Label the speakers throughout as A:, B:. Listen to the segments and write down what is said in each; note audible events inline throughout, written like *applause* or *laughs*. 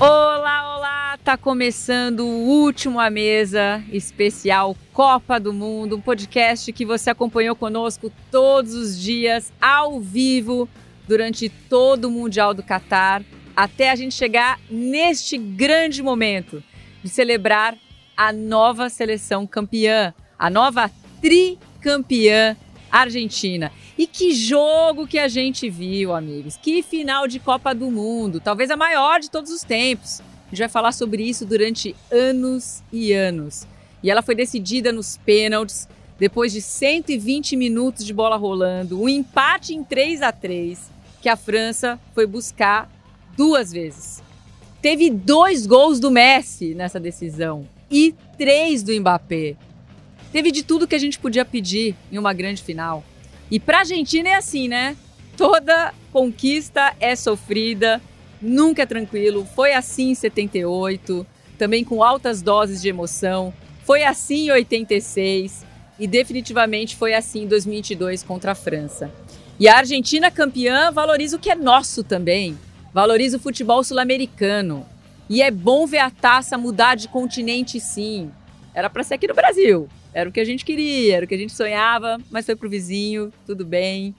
A: Olá, olá! Tá começando o último à mesa especial Copa do Mundo, um podcast que você acompanhou conosco todos os dias ao vivo durante todo o Mundial do Catar, até a gente chegar neste grande momento de celebrar a nova seleção campeã, a nova tricampeã Argentina. E que jogo que a gente viu, amigos. Que final de Copa do Mundo, talvez a maior de todos os tempos. A gente vai falar sobre isso durante anos e anos. E ela foi decidida nos pênaltis, depois de 120 minutos de bola rolando, um empate em 3 a 3 que a França foi buscar duas vezes. Teve dois gols do Messi nessa decisão e três do Mbappé. Teve de tudo que a gente podia pedir em uma grande final. E para a Argentina é assim, né? Toda conquista é sofrida, nunca é tranquilo. Foi assim em 78, também com altas doses de emoção. Foi assim em 86 e definitivamente foi assim em 2022 contra a França. E a Argentina campeã valoriza o que é nosso também. Valoriza o futebol sul-americano. E é bom ver a taça mudar de continente, sim. Era para ser aqui no Brasil. Era o que a gente queria, era o que a gente sonhava, mas foi pro vizinho, tudo bem.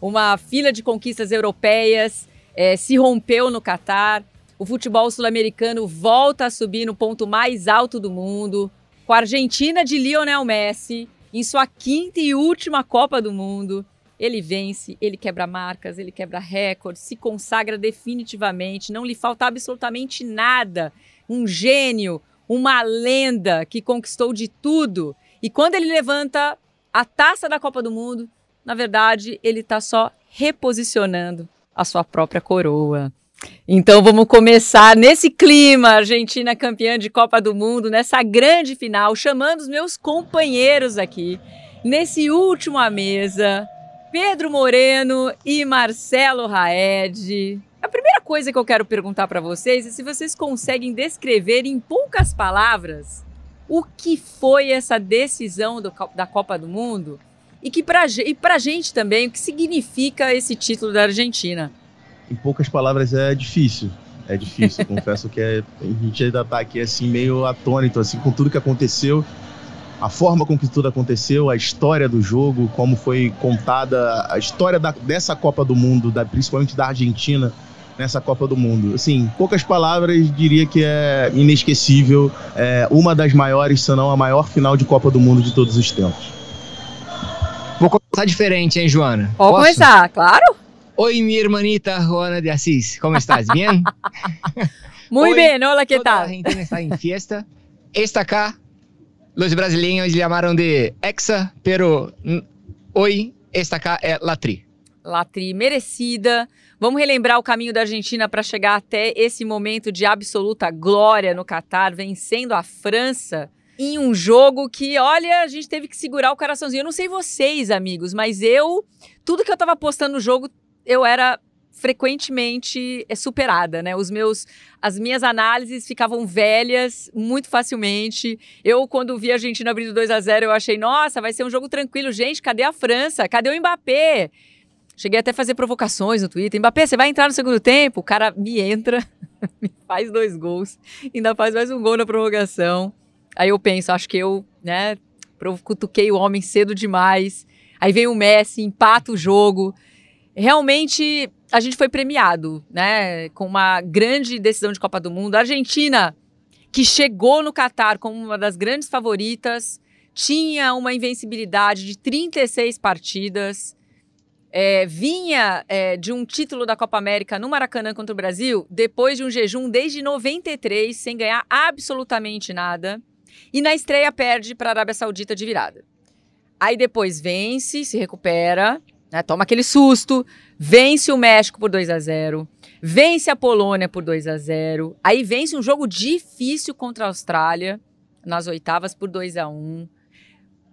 A: Uma fila de conquistas europeias é, se rompeu no Catar. O futebol sul-americano volta a subir no ponto mais alto do mundo, com a Argentina de Lionel Messi em sua quinta e última Copa do Mundo. Ele vence, ele quebra marcas, ele quebra recordes, se consagra definitivamente, não lhe falta absolutamente nada. Um gênio, uma lenda que conquistou de tudo. E quando ele levanta a taça da Copa do Mundo, na verdade, ele está só reposicionando a sua própria coroa. Então vamos começar nesse clima, Argentina campeã de Copa do Mundo, nessa grande final, chamando os meus companheiros aqui, nesse último à mesa, Pedro Moreno e Marcelo Raed. A primeira coisa que eu quero perguntar para vocês é se vocês conseguem descrever em poucas palavras o que foi essa decisão do, da Copa do Mundo e que para e a gente também o que significa esse título da Argentina.
B: Em poucas palavras é difícil. É difícil, *laughs* confesso que é, a gente ainda está aqui assim meio atônito assim com tudo que aconteceu a forma com que tudo aconteceu, a história do jogo, como foi contada a história da, dessa Copa do Mundo, da, principalmente da Argentina nessa Copa do Mundo. Assim, poucas palavras, diria que é inesquecível, é uma das maiores, se não a maior final de Copa do Mundo de todos os tempos.
C: Vou começar diferente, hein, Joana?
A: Pode Posso? começar, claro.
C: Oi, minha hermanita Juana de Assis, como estás? *laughs* Bien?
A: Muy bien, hola, ¿qué tal?
C: A gente está em fiesta. Esta acá Los brasileños llamaram de Hexa, pero hoy esta acá é Latri.
A: Latri, merecida. Vamos relembrar o caminho da Argentina para chegar até esse momento de absoluta glória no Catar, vencendo a França em um jogo que, olha, a gente teve que segurar o coraçãozinho. Eu não sei vocês, amigos, mas eu, tudo que eu tava postando no jogo, eu era frequentemente é superada, né? Os meus, as minhas análises ficavam velhas muito facilmente. Eu, quando vi a Argentina abrindo 2 a 0 eu achei, nossa, vai ser um jogo tranquilo. Gente, cadê a França? Cadê o Mbappé? Cheguei até a fazer provocações no Twitter. Mbappé, você vai entrar no segundo tempo? O cara me entra, *laughs* me faz dois gols, ainda faz mais um gol na prorrogação. Aí eu penso, acho que eu, né, cutuquei o homem cedo demais. Aí vem o Messi, empata o jogo. Realmente a gente foi premiado, né, com uma grande decisão de Copa do Mundo. A Argentina, que chegou no Catar como uma das grandes favoritas, tinha uma invencibilidade de 36 partidas, é, vinha é, de um título da Copa América no Maracanã contra o Brasil, depois de um jejum desde 93, sem ganhar absolutamente nada, e na estreia perde para a Arábia Saudita de virada. Aí depois vence, se recupera, né, toma aquele susto, vence o México por 2 a 0 vence a Polônia por 2 a 0 aí vence um jogo difícil contra a Austrália, nas oitavas por 2 a 1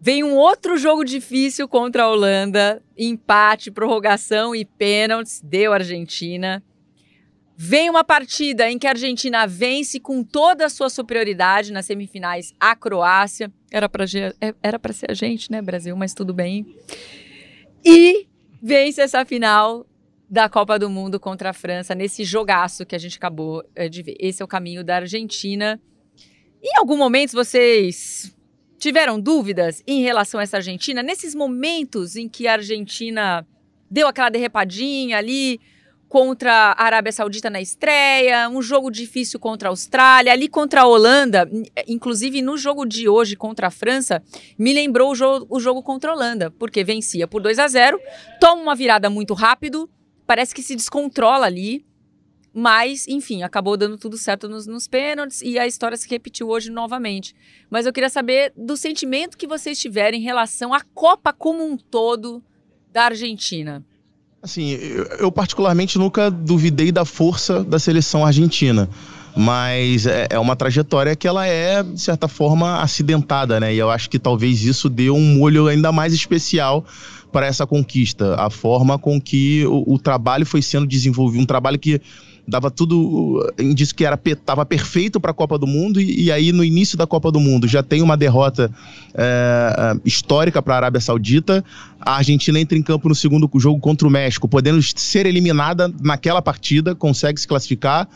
A: Vem um outro jogo difícil contra a Holanda, empate, prorrogação e pênaltis, deu a Argentina. Vem uma partida em que a Argentina vence com toda a sua superioridade nas semifinais a Croácia. Era para é, ser a gente, né, Brasil, mas tudo bem. E vence essa final da Copa do Mundo contra a França, nesse jogaço que a gente acabou eh, de ver. Esse é o caminho da Argentina. Em algum momento vocês tiveram dúvidas em relação a essa Argentina? Nesses momentos em que a Argentina deu aquela derrepadinha ali, contra a Arábia Saudita na estreia, um jogo difícil contra a Austrália, ali contra a Holanda, inclusive no jogo de hoje contra a França, me lembrou o jogo, o jogo contra a Holanda, porque vencia por 2 a 0 toma uma virada muito rápido, parece que se descontrola ali, mas, enfim, acabou dando tudo certo nos, nos pênaltis e a história se repetiu hoje novamente. Mas eu queria saber do sentimento que vocês tiverem em relação à Copa como um todo da Argentina.
B: Assim, eu, eu, particularmente nunca duvidei da força da seleção argentina. Mas é, é, uma trajetória que ela é, de certa forma, acidentada, né? E eu acho que talvez isso dê um molho ainda mais especial para essa conquista. A forma com que o, o trabalho foi sendo desenvolvido, um trabalho que dava tudo indício que era estava perfeito para a Copa do Mundo e, e, aí no início da Copa do Mundo já tem uma derrota é, histórica para a Arábia Saudita a Argentina entra em campo no segundo jogo contra o México podendo ser eliminada naquela partida consegue se classificar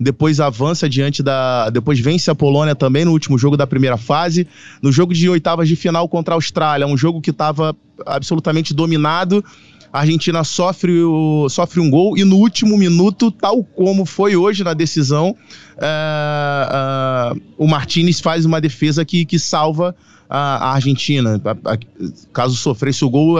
B: depois avança diante da. Depois vence a Polônia também no último jogo da primeira fase. No jogo de oitavas de final contra a Austrália, um jogo que estava absolutamente dominado a Argentina sofre, o, sofre um gol e no último minuto, tal como foi hoje na decisão, uh, uh, o Martinez faz uma defesa que, que salva a, Argentina. caso sofresse o gol,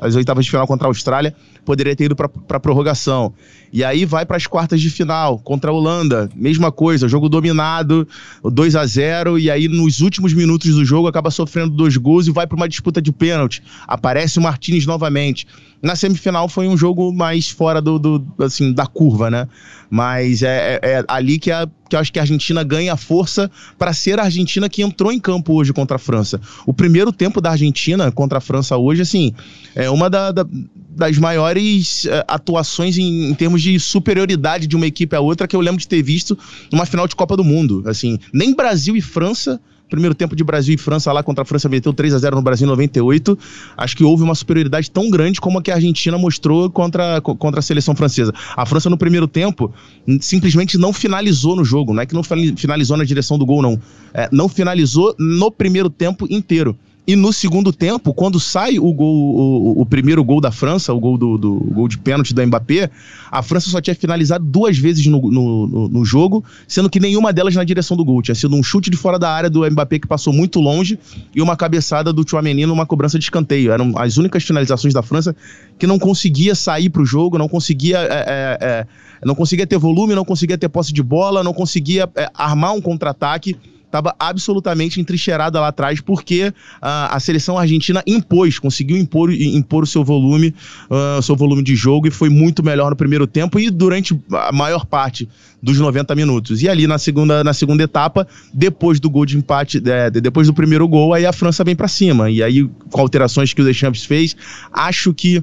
B: as oitavas de final contra a Austrália, poderia ter ido para prorrogação. E aí vai para as quartas de final contra a Holanda, mesma coisa, jogo dominado, 2 a 0 e aí nos últimos minutos do jogo acaba sofrendo dois gols e vai para uma disputa de pênalti. Aparece o Martinez novamente. Na semifinal foi um jogo mais fora do, do assim, da curva, né? Mas é, é, é ali que, a, que eu acho que a Argentina ganha força para ser a Argentina que entrou em campo hoje contra a França. O primeiro tempo da Argentina contra a França hoje, assim, é uma da, da, das maiores uh, atuações em, em, termos de superioridade de uma equipe à outra que eu lembro de ter visto numa final de Copa do Mundo. Assim, nem Brasil e França primeiro tempo de Brasil e França lá contra a França meteu 3 a 0 no Brasil em 98. Acho que houve uma superioridade tão grande como a que a Argentina mostrou contra, contra a seleção francesa. A França no primeiro tempo simplesmente não finalizou no jogo, não é que não finalizou na direção do gol não, é, não finalizou no primeiro tempo inteiro. E no segundo tempo, quando sai o gol, o, o primeiro gol da França, o gol do, do o gol de pênalti do Mbappé, a França só tinha finalizado duas vezes no, no, no, jogo, sendo que nenhuma delas na direção do gol. Tinha sido um chute de fora da área do Mbappé que passou muito longe e uma cabeçada do Chouameni numa cobrança de escanteio. Eram as únicas finalizações da França que não conseguia sair para o jogo, não conseguia, é, é, é, não conseguia ter volume, não conseguia ter posse de bola, não conseguia é, armar um contra-ataque estava absolutamente entrincheirada lá atrás, porque uh, a seleção argentina impôs, conseguiu impor, impor o seu volume, uh, seu volume de jogo e foi muito melhor no primeiro tempo e durante a maior parte dos 90 minutos. E ali na segunda, na segunda etapa, depois do gol de empate, é, depois do primeiro gol, aí a França vem para cima. E aí, com alterações que o Deschamps fez, acho que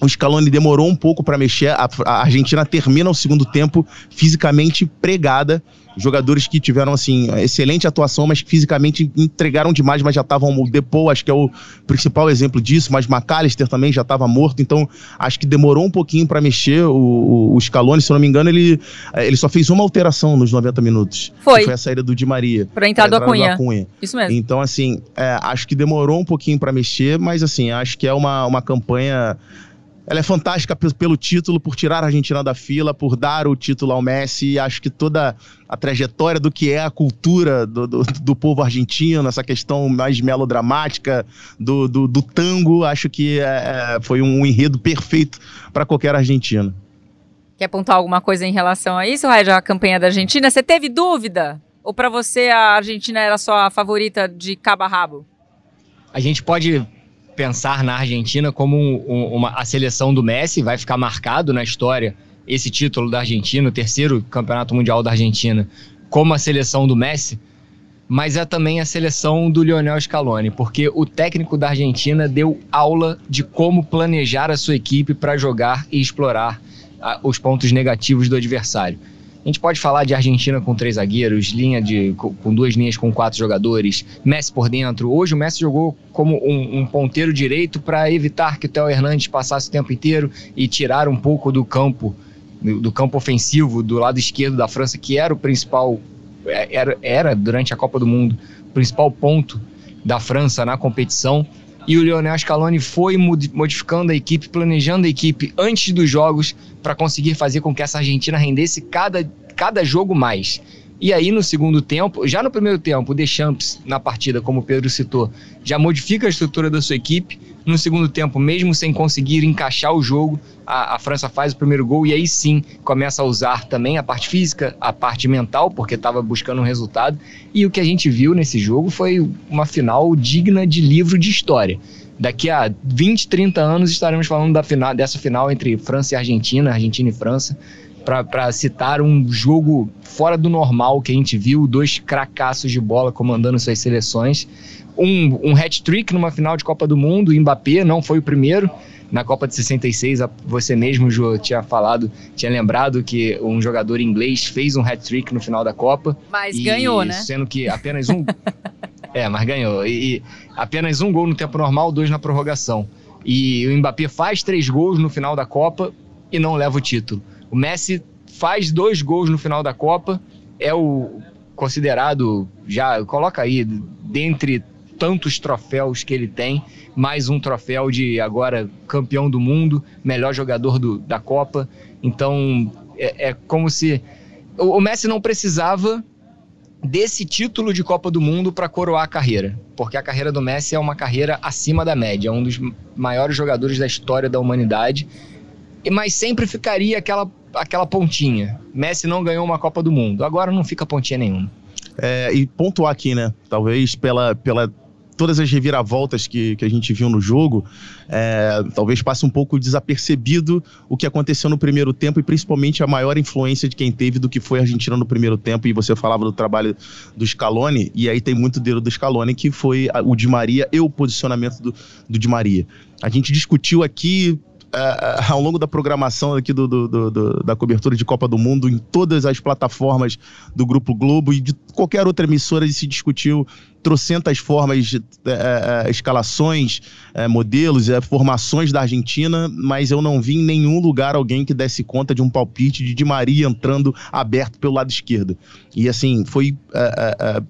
B: o Scaloni demorou um pouco para mexer. A, a, Argentina termina o segundo tempo fisicamente pregada. Jogadores que tiveram, assim, excelente atuação, mas fisicamente entregaram demais, mas já estavam. O Depou, acho que é o principal exemplo disso, mas McAllister também já estava morto, então acho que demorou um pouquinho para mexer. O, o, Scaloni, se não me engano, ele, ele só fez uma alteração nos 90 minutos.
A: Foi.
B: foi a saída do Di Maria.
A: Para entrar do Acunha.
B: Acunha.
A: Isso mesmo.
B: Então, assim, é, acho que demorou um pouquinho para mexer, mas, assim, acho que é uma, uma campanha ela é fantástica pelo título, por tirar a Argentina da fila, por dar o título ao Messi. Acho que toda a trajetória do que é a cultura do, do, do povo argentino, essa questão mais melodramática do, do, do tango, acho que é, é foi um enredo perfeito para qualquer argentino.
A: Quer apontar alguma coisa em relação a isso, Raid, a campanha da Argentina? Você teve dúvida? Ou para você a Argentina era só a favorita de cabo a rabo?
C: A gente pode pensar na Argentina como um, uma, a seleção do Messi, vai ficar marcado na história esse título da Argentina, o terceiro campeonato mundial da Argentina, como a seleção do Messi, mas é também a seleção do Lionel Scaloni, porque o técnico da Argentina deu aula de como planejar a sua equipe para jogar e explorar a, os pontos negativos do adversário. A gente pode falar de Argentina com três zagueiros, linha de, com duas linhas com quatro jogadores, Messi por dentro. Hoje o Messi jogou como um, um ponteiro direito para evitar que o Theo Hernandes passasse o tempo inteiro e tirar um pouco do campo, do campo ofensivo do lado esquerdo da França, que era o principal, é, era, era durante a Copa do Mundo, o principal ponto da França na competição e o Lionel Scaloni foi modificando a equipe, planejando a equipe antes dos jogos para conseguir fazer com que essa Argentina rendesse cada, cada jogo mais. E aí, no segundo tempo, já no primeiro tempo, o Deschamps, na partida, como o Pedro citou, já modifica a estrutura da sua equipe. No segundo tempo, mesmo sem conseguir encaixar o jogo, a, a, França faz o primeiro gol e aí sim começa a usar também a parte física, a parte mental, porque estava buscando um resultado. E o que a gente viu nesse jogo foi uma final digna de livro de história. Daqui a 20, 30 anos estaremos falando da final, dessa final entre França e Argentina, Argentina e França, para citar um jogo fora do normal que a gente viu, dois cracassos de bola comandando suas seleções. Um, um hat-trick numa final de Copa do Mundo, Mbappé não foi o primeiro, na Copa de 66, você mesmo, Jô, tinha falado, tinha lembrado que um jogador inglês fez um hat-trick no final da Copa.
A: Mas ganhou, né?
C: Sendo que apenas um. *laughs* é, mas ganhou. E, e apenas um gol no tempo normal, dois na prorrogação. E o Mbappé faz três gols no final da Copa e não leva o título. O Messi faz dois gols no final da Copa, é o considerado, já coloca aí, dentre tantos troféus que ele tem, mais um troféu de agora campeão do mundo, melhor jogador do, da Copa. Então é, é como se o, o Messi não precisava desse título de Copa do Mundo para coroar a carreira, porque a carreira do Messi é uma carreira acima da média, é um dos maiores jogadores da história da humanidade, mas sempre ficaria aquela, aquela pontinha. Messi não ganhou uma Copa do Mundo, agora não fica pontinha nenhuma.
B: É, e pontuar aqui, né? Talvez pela, pela todas as reviravoltas que, que a gente viu no jogo, é, talvez passe um pouco desapercebido o que aconteceu no primeiro tempo e principalmente a maior influência de quem teve do que foi a Argentina no primeiro tempo. E você falava do trabalho do Scaloni, e aí tem muito dedo do Scaloni, que foi o Di Maria e o posicionamento do, do Di Maria. A gente discutiu aqui uh, ao longo da programação aqui do, do, do, da cobertura de Copa do Mundo em todas as plataformas do Grupo Globo e de qualquer outra emissora se discutiu trocentas formas de uh, escalações, uh, modelos, formações da Argentina, mas eu não vi em nenhum lugar alguém que desse conta de um palpite de Di Maria entrando aberto pelo lado esquerdo. E assim, foi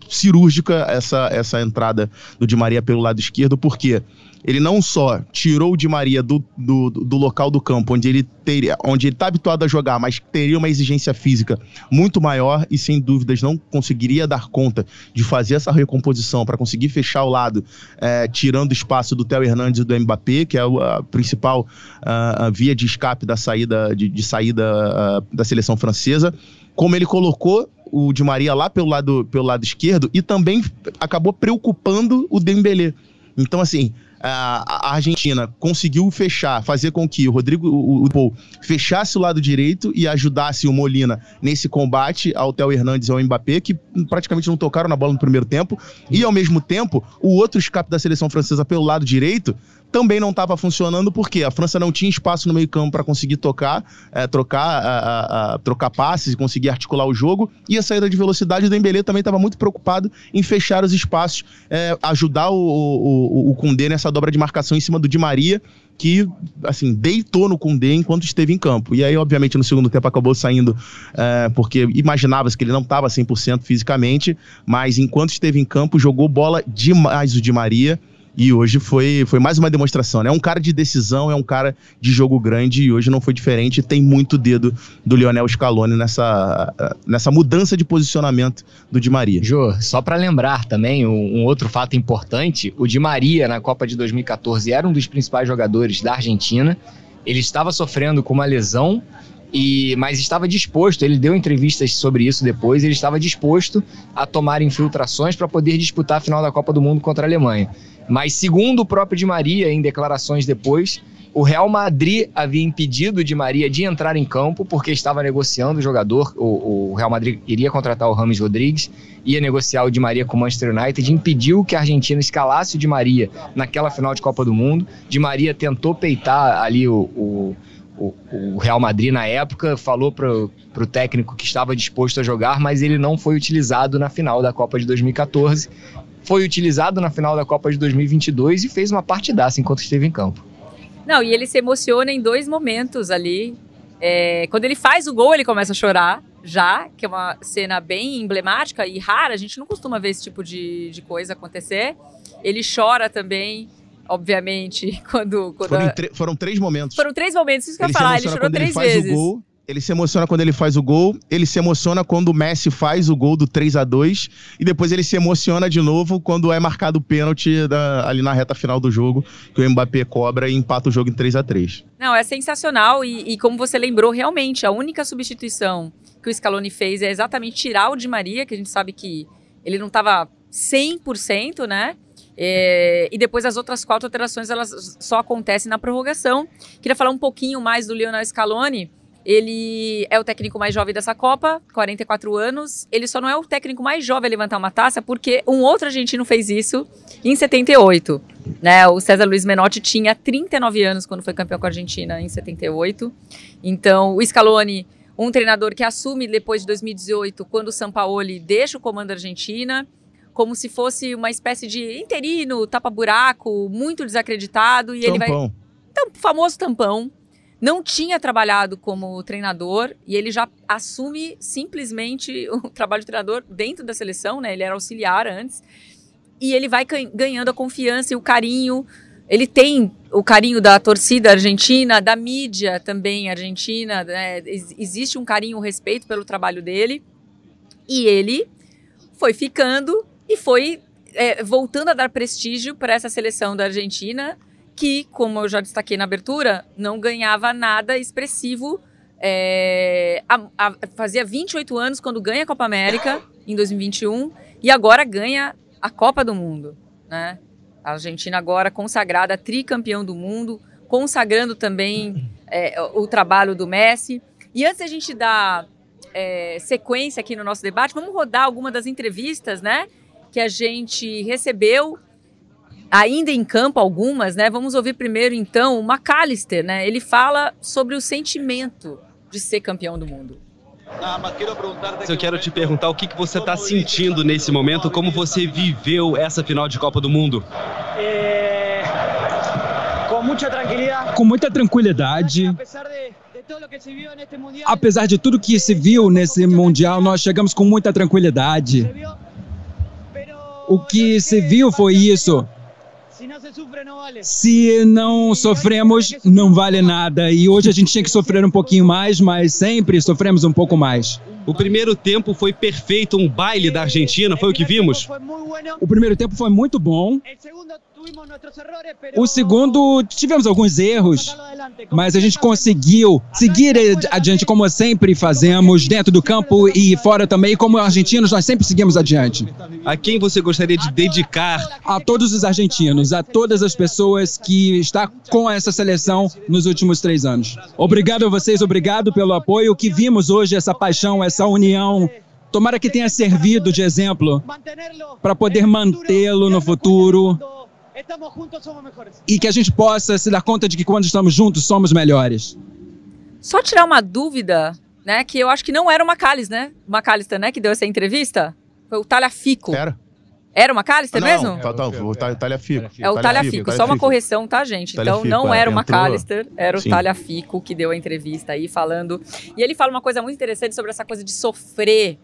B: cirúrgica essa, essa entrada do Di Maria pelo lado esquerdo, porque ele não só tirou o Di Maria do, do, do local do campo onde ele teria, onde ele está habituado a jogar, mas teria uma exigência física muito maior e sem dúvidas não conseguiria dar conta de fazer essa recomposição para conseguir fechar o lado, é, tirando espaço do Theo Hernandes e do Mbappé, que é a principal a, a via de escape da saída de, de saída a, da seleção francesa. Como ele colocou o Di Maria lá pelo lado, pelo lado esquerdo e também acabou preocupando o Dembélé. Então, assim, a Argentina conseguiu fechar, fazer com que o Rodrigo o, o Paul fechasse o lado direito e ajudasse o Molina nesse combate ao Theo Hernandes e ao Mbappé, que praticamente não tocaram na bola no primeiro tempo, e ao mesmo tempo, o outro escape da seleção francesa pelo lado direito também não estava funcionando porque a França não tinha espaço no meio-campo para conseguir tocar, é, trocar, a, a, trocar passes e conseguir articular o jogo. E a saída de velocidade do Dembélé também estava muito preocupado em fechar os espaços, é, ajudar o, o, o Koundé nessa dobra de marcação em cima do Di Maria, que, assim, deitou no Koundé enquanto esteve em campo. E aí, obviamente, no segundo tempo acabou saindo, é, porque imaginava-se que ele não estava 100% fisicamente, mas enquanto esteve em campo, jogou bola demais o Di Maria. E hoje foi, foi mais uma demonstração, né? É um cara de decisão, é um cara de jogo grande e hoje não foi diferente. Tem muito dedo do Lionel Scaloni nessa, nessa mudança de posicionamento do Di Maria.
C: Jô, só para lembrar também um, um, outro fato importante: o Di Maria na Copa de 2014 era um dos principais jogadores da Argentina. Ele estava sofrendo com uma lesão e, mas estava disposto, ele deu entrevistas sobre isso depois, ele estava disposto a tomar infiltrações para poder disputar a final da Copa do Mundo contra a Alemanha. Mas, segundo o próprio Di Maria, em declarações depois, o Real Madrid havia impedido Di Maria de entrar em campo porque estava negociando o jogador. O, o, Real Madrid iria contratar o Rames Rodrigues, ia negociar o Di Maria com o Manchester United, impediu que a Argentina escalasse o Di Maria naquela final de Copa do Mundo. Di Maria tentou peitar ali o, o o, o Real Madrid na época falou para o técnico que estava disposto a jogar, mas ele não foi utilizado na final da Copa de 2014. Foi utilizado na final da Copa de 2022 e fez uma partidaça enquanto esteve em campo.
A: Não, e ele se emociona em dois momentos ali. É, quando ele faz o gol, ele começa a chorar já, que é uma cena bem emblemática e rara. A gente não costuma ver esse tipo de, de coisa acontecer. Ele chora também obviamente, *laughs* quando. quando
B: foram,
A: a...
B: foram, três momentos.
A: Foram três momentos, isso que ele eu ia falar, ele chorou três ele vezes.
B: Gol, ele se emociona quando ele faz o gol, ele se emociona quando o Messi faz o gol do 3 a 2 e depois ele se emociona de novo quando é marcado o pênalti da, ali na reta final do jogo, que o Mbappé cobra e empata o jogo em 3 a 3
A: Não, é sensacional e, e como você lembrou, realmente, a única substituição que o Scaloni fez é exatamente tirar o Di Maria, que a gente sabe que ele não estava 100%, né? É, e depois as outras quatro alterações elas só acontecem na prorrogação. Queria falar um pouquinho mais do Lionel Scaloni. Ele é o técnico mais jovem dessa Copa, 44 anos. Ele só não é o técnico mais jovem a levantar uma taça porque um outro argentino fez isso em 78. Né? O César Luiz Menotti tinha 39 anos quando foi campeão com a Argentina em 78. Então, o Scaloni, um treinador que assume depois de 2018, quando o Sampaoli deixa o comando da Argentina como se fosse uma espécie de interino, tapa-buraco, muito desacreditado. E tampão. ele vai. Então, famoso tampão. Não tinha trabalhado como treinador e ele já assume simplesmente *laughs* o trabalho de treinador dentro da seleção, né? Ele era auxiliar antes. E ele vai ganhando a confiança e o carinho. Ele tem o carinho da torcida argentina, da mídia também argentina. Né? Existe um carinho, um respeito pelo trabalho dele. E ele foi ficando e foi é, voltando a dar prestígio para essa seleção da Argentina, que, como eu já destaquei na abertura, não ganhava nada expressivo. É, a, a, fazia 28 anos quando ganha a Copa América, em 2021, e agora ganha a Copa do Mundo. Né? A Argentina agora consagrada tricampeão do mundo, consagrando também é, o trabalho do Messi. E antes da gente dar é, sequência aqui no nosso debate, vamos rodar alguma das entrevistas, né? que a gente recebeu ainda em campo algumas, né? Vamos ouvir primeiro então o McAllister, né? Ele fala sobre o sentimento de ser campeão do mundo.
D: Eu quero te perguntar o que, que você está sentindo nesse momento, como você viveu essa final de Copa do Mundo? É...
E: Com muita tranquilidade. Com muita tranquilidade. Apesar de tudo que se viu nesse Mundial, nós chegamos com muita tranquilidade. O que se viu foi isso. Se não sofremos, não vale nada. E hoje a gente tinha que sofrer um pouquinho mais, mas sempre sofremos um pouco mais.
D: O primeiro tempo foi perfeito, um baile da Argentina, foi o que vimos?
E: O primeiro tempo foi muito bom. O segundo, tivemos alguns erros, mas a gente conseguiu seguir adiante como sempre fazemos, dentro do campo e fora também. Como argentinos, nós sempre seguimos adiante.
D: A quem você gostaria de dedicar?
E: A todos os argentinos, a todas as pessoas que estão com essa seleção nos últimos três anos. Obrigado a vocês, obrigado pelo apoio. O que vimos hoje, essa paixão, essa união, tomara que tenha servido de exemplo para poder mantê-lo no futuro e que a gente possa se dar conta de que quando estamos juntos somos melhores.
A: Só tirar uma dúvida, né? Que eu acho que não era o McAllister, né? O McAllister, né? Que deu essa entrevista. Foi o Talhafico.
B: Era.
A: Era o McAllister
B: não,
A: mesmo?
B: Não, tá, tá, o Talhafico.
A: É o Talhafico, só uma correção, tá, gente? Então não é, era o McAllister, era o Sim. Talhafico que deu a entrevista aí falando. E ele fala uma coisa muito interessante sobre essa coisa de sofrer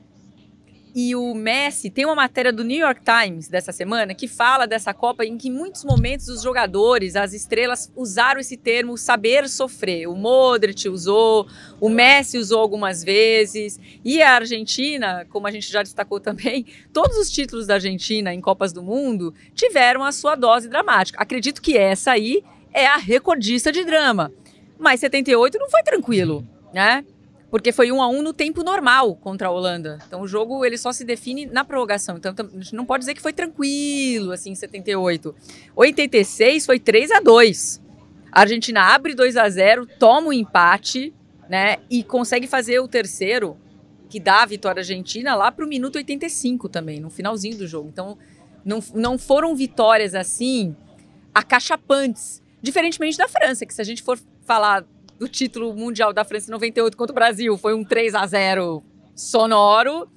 A: e o Messi tem uma matéria do New York Times dessa semana que fala dessa Copa em que em muitos momentos os jogadores, as estrelas, usaram esse termo saber sofrer. O Modric usou, o Messi usou algumas vezes. E a Argentina, como a gente já destacou também, *laughs* todos os títulos da Argentina em Copas do Mundo tiveram a sua dose dramática. Acredito que essa aí é a recordista de drama. Mas 78 não foi tranquilo, né? Porque foi um a um no tempo normal contra a Holanda. Então o jogo ele só se define na prorrogação. Então a gente não pode dizer que foi tranquilo assim em 78. 86 foi 3 a 2. A Argentina abre 2 a 0, toma o um empate, né, e consegue fazer o terceiro que dá a vitória argentina lá para o minuto 85 também, no finalzinho do jogo. Então não, não foram vitórias assim acachapantes, diferentemente da França, que se a gente for falar do título mundial da França em 98 contra o Brasil foi um 3 a 0 sonoro.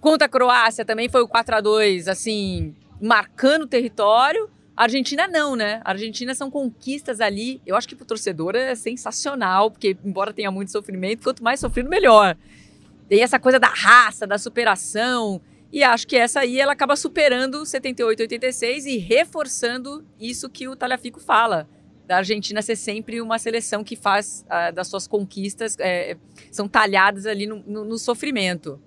A: Contra a Croácia também foi o 4 a 2 assim, marcando o território. A Argentina não, né? A Argentina são conquistas ali. Eu acho que para o torcedor é sensacional, porque embora tenha muito sofrimento, quanto mais sofrido, melhor. Tem essa coisa da raça, da superação. E acho que essa aí ela acaba superando 78, 86 e reforçando isso que o Talhafico fala da Argentina ser sempre uma seleção que faz uh, das suas conquistas é, são talhadas ali no, no, no, sofrimento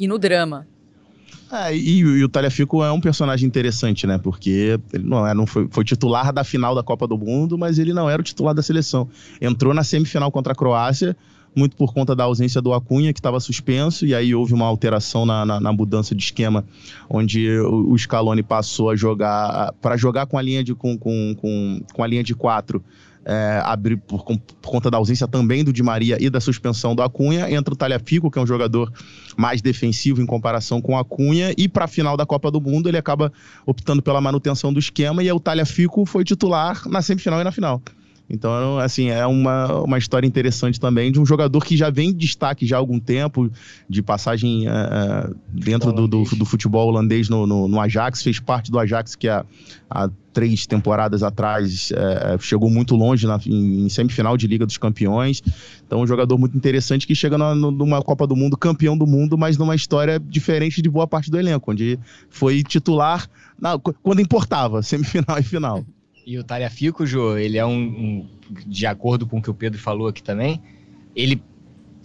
A: e no drama.
B: É, e, e, o Talhafico é um personagem interessante, né? Porque ele não, é, não foi, foi, titular da final da Copa do Mundo, mas ele não era o titular da seleção. Entrou na semifinal contra a Croácia, muito por conta da ausência do Acunha, que estava suspenso, e aí houve uma alteração na, na, na, mudança de esquema, onde o, o Scaloni passou a jogar para jogar com a linha de com, com, com, com a linha de quatro. É, abrir por, por, conta da ausência também do Di Maria e da suspensão do Acunha, entra o Talhafico, que é um jogador mais defensivo em comparação com o Acunha, e para a final da Copa do Mundo ele acaba optando pela manutenção do esquema, e o Talhafico foi titular na semifinal e na final. Então, assim, é uma, uma história interessante também de um jogador que já vem em destaque já há algum tempo, de passagem uh, dentro do, do, do, futebol holandês no, no, no, Ajax, fez parte do Ajax que há, há três temporadas atrás uh, chegou muito longe na, em, em, semifinal de Liga dos Campeões. Então, um jogador muito interessante que chega numa, numa Copa do Mundo, campeão do mundo, mas numa história diferente de boa parte do elenco, onde foi titular na, quando importava, *laughs* semifinal e final.
C: E o Talhafico, Jô, ele é um, um, de acordo com o que o Pedro falou aqui também, ele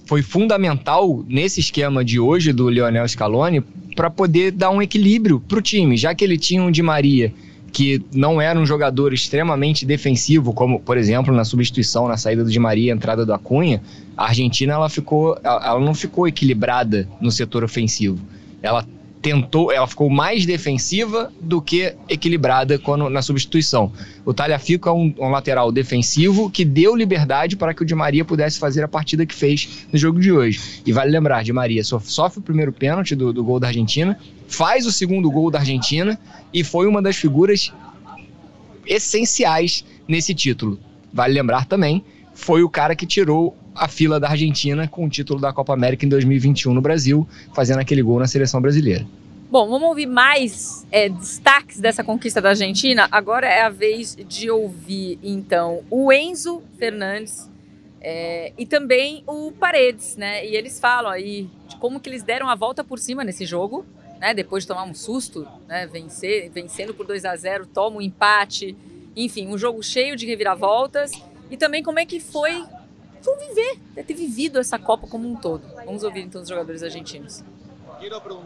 C: foi fundamental nesse esquema de hoje do Lionel Scaloni para poder dar um equilíbrio para o time, já que ele tinha um Di Maria que não era um jogador extremamente defensivo, como por exemplo na substituição, na saída do Di Maria, entrada do Acunha, a Argentina ela ficou, ela não ficou equilibrada no setor ofensivo. Ela tentou, ela ficou mais defensiva do que equilibrada quando, na substituição. O Talhafico é um, um, lateral defensivo que deu liberdade para que o Di Maria pudesse fazer a partida que fez no jogo de hoje. E vale lembrar, Di Maria sofre o primeiro pênalti do, do gol da Argentina, faz o segundo gol da Argentina e foi uma das figuras essenciais nesse título. Vale lembrar também, foi o cara que tirou a fila da Argentina com o título da Copa América em 2021 no Brasil, fazendo aquele gol na seleção brasileira.
A: Bom, vamos ouvir mais é, destaques dessa conquista da Argentina. Agora é a vez de ouvir, então, o Enzo Fernandes é, e também o Paredes, né? E eles falam aí de como que eles deram a volta por cima nesse jogo, né? Depois de tomar um susto, né? Vencer, vencendo por 2 a 0 toma um empate. Enfim, um jogo cheio de reviravoltas. E também como é que foi conviver, né, ter vivido essa Copa como um todo. Vamos ouvir então os jogadores argentinos.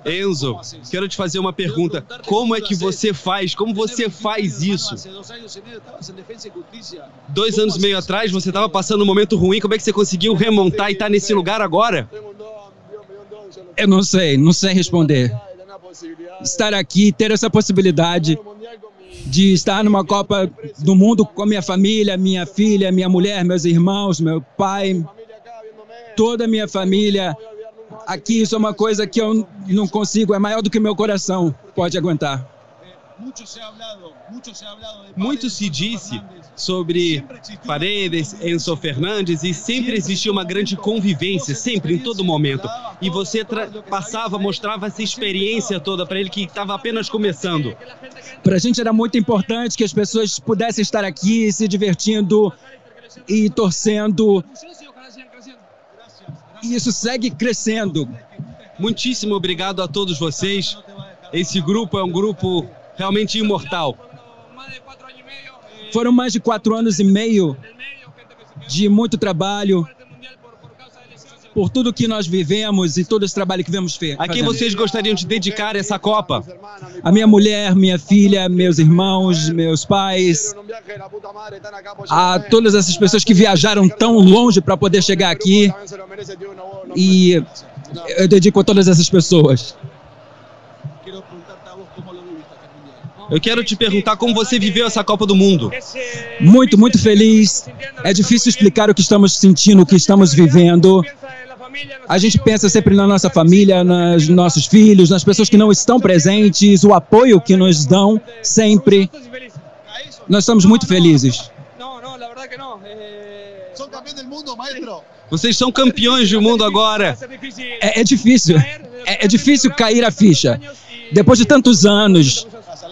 D: Enzo, quero te fazer uma pergunta. Como é que você faz? Como você faz isso? Dois anos e meio atrás, você estava passando um momento ruim. Como é que você conseguiu remontar e estar tá nesse lugar agora?
E: Eu não sei, não sei responder. Estar aqui, ter essa possibilidade de estar numa Copa do Mundo com a minha família, minha filha, minha mulher, meus irmãos, meu pai, toda a minha família. Aqui isso é uma coisa que eu não consigo, é maior do que meu coração pode aguentar.
D: Muito se disse sobre Paredes, Enzo Fernandes e sempre existiu uma grande convivência, sempre, em todo momento. E você passava, mostrava essa experiência toda para ele que estava apenas começando.
E: Para a gente era muito importante que as pessoas pudessem estar aqui se divertindo e torcendo. E isso segue crescendo.
D: Muitíssimo obrigado a todos vocês. Esse grupo é um grupo realmente imortal.
E: Foram mais de quatro anos e meio de muito trabalho por tudo que nós vivemos e todo esse trabalho que vemos feito.
D: A quem vocês gostariam de dedicar essa Copa?
E: A minha mulher, minha filha, meus irmãos, meus pais, a todas essas pessoas que viajaram tão longe para poder chegar aqui. E eu dedico a todas essas pessoas.
D: Eu quero te perguntar como você viveu essa Copa do Mundo.
E: Muito, muito feliz. É difícil explicar o que estamos sentindo, o que estamos vivendo. A gente pensa sempre na nossa família, nos nossos filhos, nas pessoas que não estão presentes, o apoio que nos dão sempre. Nós estamos muito felizes.
D: Vocês são campeões do mundo agora.
E: É, é difícil. É, é difícil cair a ficha. Depois de tantos anos,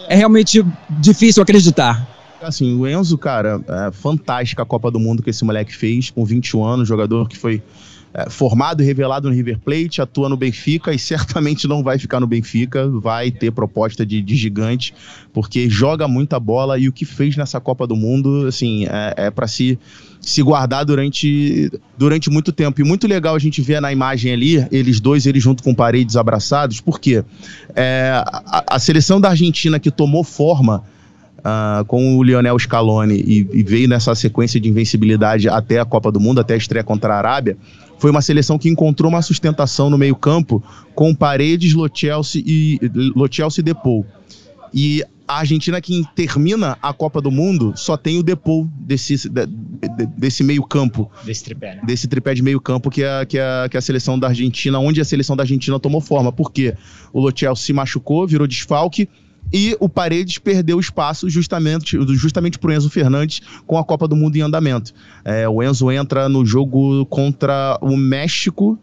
E: é realmente difícil acreditar.
B: Assim, o Enzo, cara, é fantástica a Copa do Mundo que esse moleque fez, com 21 anos, jogador que foi é, formado e revelado no River Plate, atua no Benfica e certamente não vai ficar no Benfica, vai ter proposta de, de gigante, porque joga muita bola e o que fez nessa Copa do Mundo, assim, é, é para se, se guardar durante, durante muito tempo. E muito legal a gente ver na imagem ali, eles dois, eles junto com Paredes abraçados, porque é, a, a seleção da Argentina que tomou forma Uh, com o Lionel Scaloni e, e, veio nessa sequência de invencibilidade até a Copa do Mundo, até a estreia contra a Arábia, foi uma seleção que encontrou uma sustentação no meio-campo com Paredes, Lo Chelsea e Lo Chelsea e Depou. E a Argentina que termina a Copa do Mundo só tem o Depou desse, de, de, desse meio-campo.
C: Desse tripé, né?
B: Desse tripé de meio-campo que, é, que, é, que é a seleção da Argentina, onde a seleção da Argentina tomou forma. Por quê? O Lo Chelsea se machucou, virou desfalque e o Paredes perdeu espaço justamente, justamente para o Enzo Fernandes com a Copa do Mundo em andamento. É, o Enzo entra no jogo contra o México.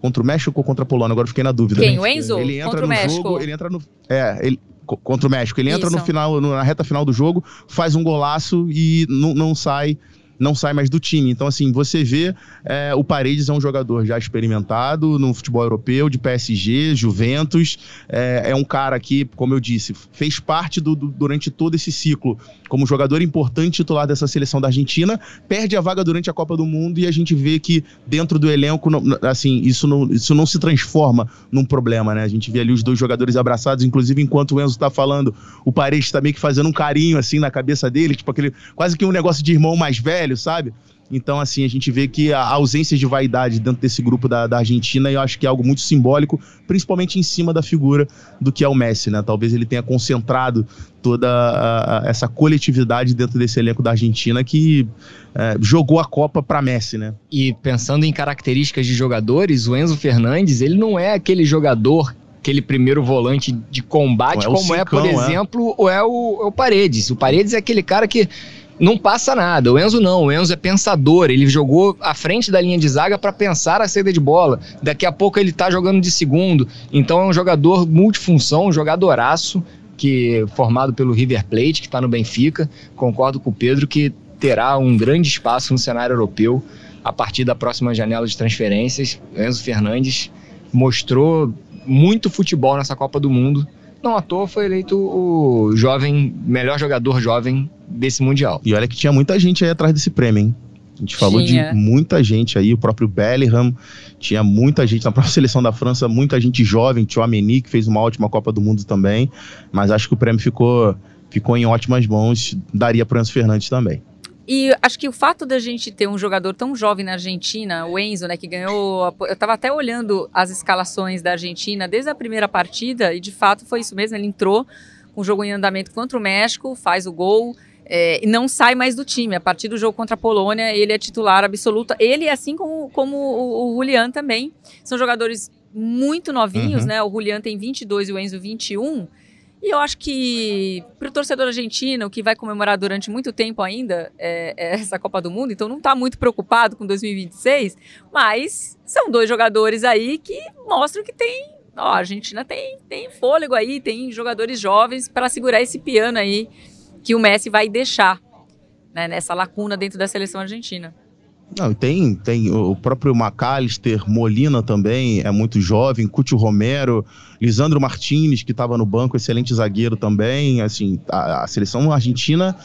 B: Contra o México ou contra a Polônia? Agora fiquei na dúvida.
A: Quem?
B: Né?
A: O Enzo?
B: Ele entra
A: contra
B: no
A: o México.
B: jogo, ele entra no. É, ele, contra o México. Ele entra Isso. no final, na reta final do jogo, faz um golaço e não, não sai não sai mais do time. Então, assim, você vê é, o Paredes é um jogador já experimentado no futebol europeu, de PSG, Juventus. É, é um cara que, como eu disse, fez parte do, do, durante todo esse ciclo como jogador importante titular dessa seleção da Argentina, perde a vaga durante a Copa do Mundo e a gente vê que dentro do elenco, assim, isso não, isso não se transforma num problema, né? A gente vê ali os dois jogadores abraçados, inclusive enquanto o Enzo tá falando, o Paredes tá meio que fazendo um carinho assim na cabeça dele, tipo aquele quase que um negócio de irmão mais velho, sabe? Então, assim, a gente vê que a ausência de vaidade dentro desse grupo da, da Argentina, eu acho que é algo muito simbólico, principalmente em cima da figura do que é o Messi, né? Talvez ele tenha concentrado toda a, a, essa coletividade dentro desse elenco da Argentina que é, jogou a Copa para Messi, né?
C: E pensando em características de jogadores, o Enzo Fernandes, ele não é aquele jogador aquele primeiro volante de combate, é como Cicão, é, por é. exemplo, é o, é o Paredes. O Paredes é aquele cara que não passa nada. O Enzo não, o Enzo é pensador, ele jogou à frente da linha de zaga para pensar a saída de bola. Daqui a pouco ele tá jogando de segundo. Então é um jogador multifunção, um jogadoraço, que formado pelo River Plate, que está no Benfica. Concordo com o Pedro que terá um grande espaço no cenário europeu a partir da próxima janela de transferências. Enzo Fernandes mostrou muito futebol nessa Copa do Mundo não à toa foi eleito o jovem, melhor jogador jovem desse Mundial.
B: E olha que tinha muita gente aí atrás desse prêmio, hein? A gente falou tinha. de muita gente aí, o próprio Bellingham, tinha muita gente na *laughs* própria seleção da França, muita gente jovem, Tchouameni, que fez uma ótima Copa do Mundo também, mas acho que o prêmio ficou, ficou em ótimas mãos, daria para o Enzo Fernandes também.
A: E acho que o fato da gente ter um jogador tão jovem na Argentina, o Enzo, né, que ganhou. Eu estava até olhando as escalações da Argentina desde a primeira partida, e de fato foi isso mesmo. Ele entrou com o jogo em andamento contra o México, faz o gol. É, e não sai mais do time. A partir do jogo contra a Polônia, ele é titular absoluta. Ele, assim como, como o, o Julian também, são jogadores muito novinhos, uhum. né? O Julian tem 22 e o Enzo 21. E eu acho que para o torcedor argentino, que vai comemorar durante muito tempo ainda é, é essa Copa do Mundo, então não está muito preocupado com 2026, mas são dois jogadores aí que mostram que tem. Ó, a Argentina tem, tem fôlego aí, tem jogadores jovens para segurar esse piano aí que o Messi vai deixar né, nessa lacuna dentro da seleção argentina.
B: Não, tem, tem o próprio McAllister, Molina também é muito jovem, Cúcio Romero, Lisandro Martinez, que estava no banco, excelente zagueiro também. Assim, a, a seleção argentina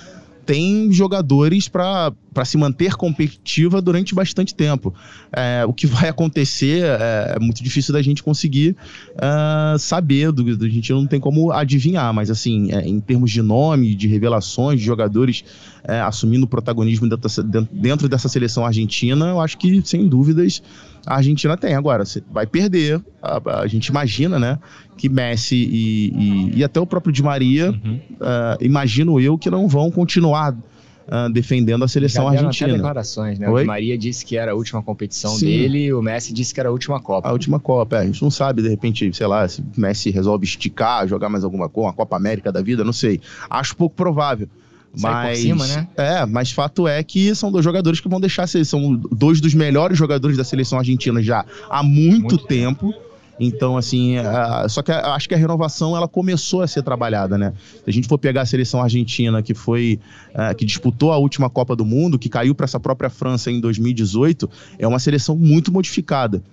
B: tem jogadores para se manter competitiva durante bastante tempo. É, o que vai acontecer é, é, muito difícil da gente conseguir uh, saber, do, a gente não tem como adivinhar, mas assim, é, em termos de nome, de revelações, de jogadores é, assumindo protagonismo dentro, dentro dessa seleção argentina, eu acho que, sem dúvidas, a Argentina tem. Agora, vai perder, a, a gente imagina, né, que Messi e, e, e, até o próprio Di Maria, uhum. uh, imagino eu, que não vão continuar uh, defendendo a seleção Já argentina. Até
C: declarações, né? O Di Maria disse que era a última competição Sim. dele, o Messi disse que era a última Copa.
B: A última Copa, é. A gente não sabe, de repente, sei lá, se Messi resolve esticar, jogar mais alguma coisa, uma Copa América da vida, não sei. Acho pouco provável.
C: Sai
B: Mas,
C: cima, né?
B: É, mas fato é que são dois jogadores que vão deixar a seleção. São dois dos melhores jogadores da seleção argentina já há muito,
C: Muito
B: tempo. Então, assim, a- só que a- acho que a renovação ela começou a ser trabalhada, né? Se a gente for pegar a seleção argentina, que foi. eh, que disputou a última Copa do Mundo, que caiu para essa própria França em 2018, é uma seleção muito modificada.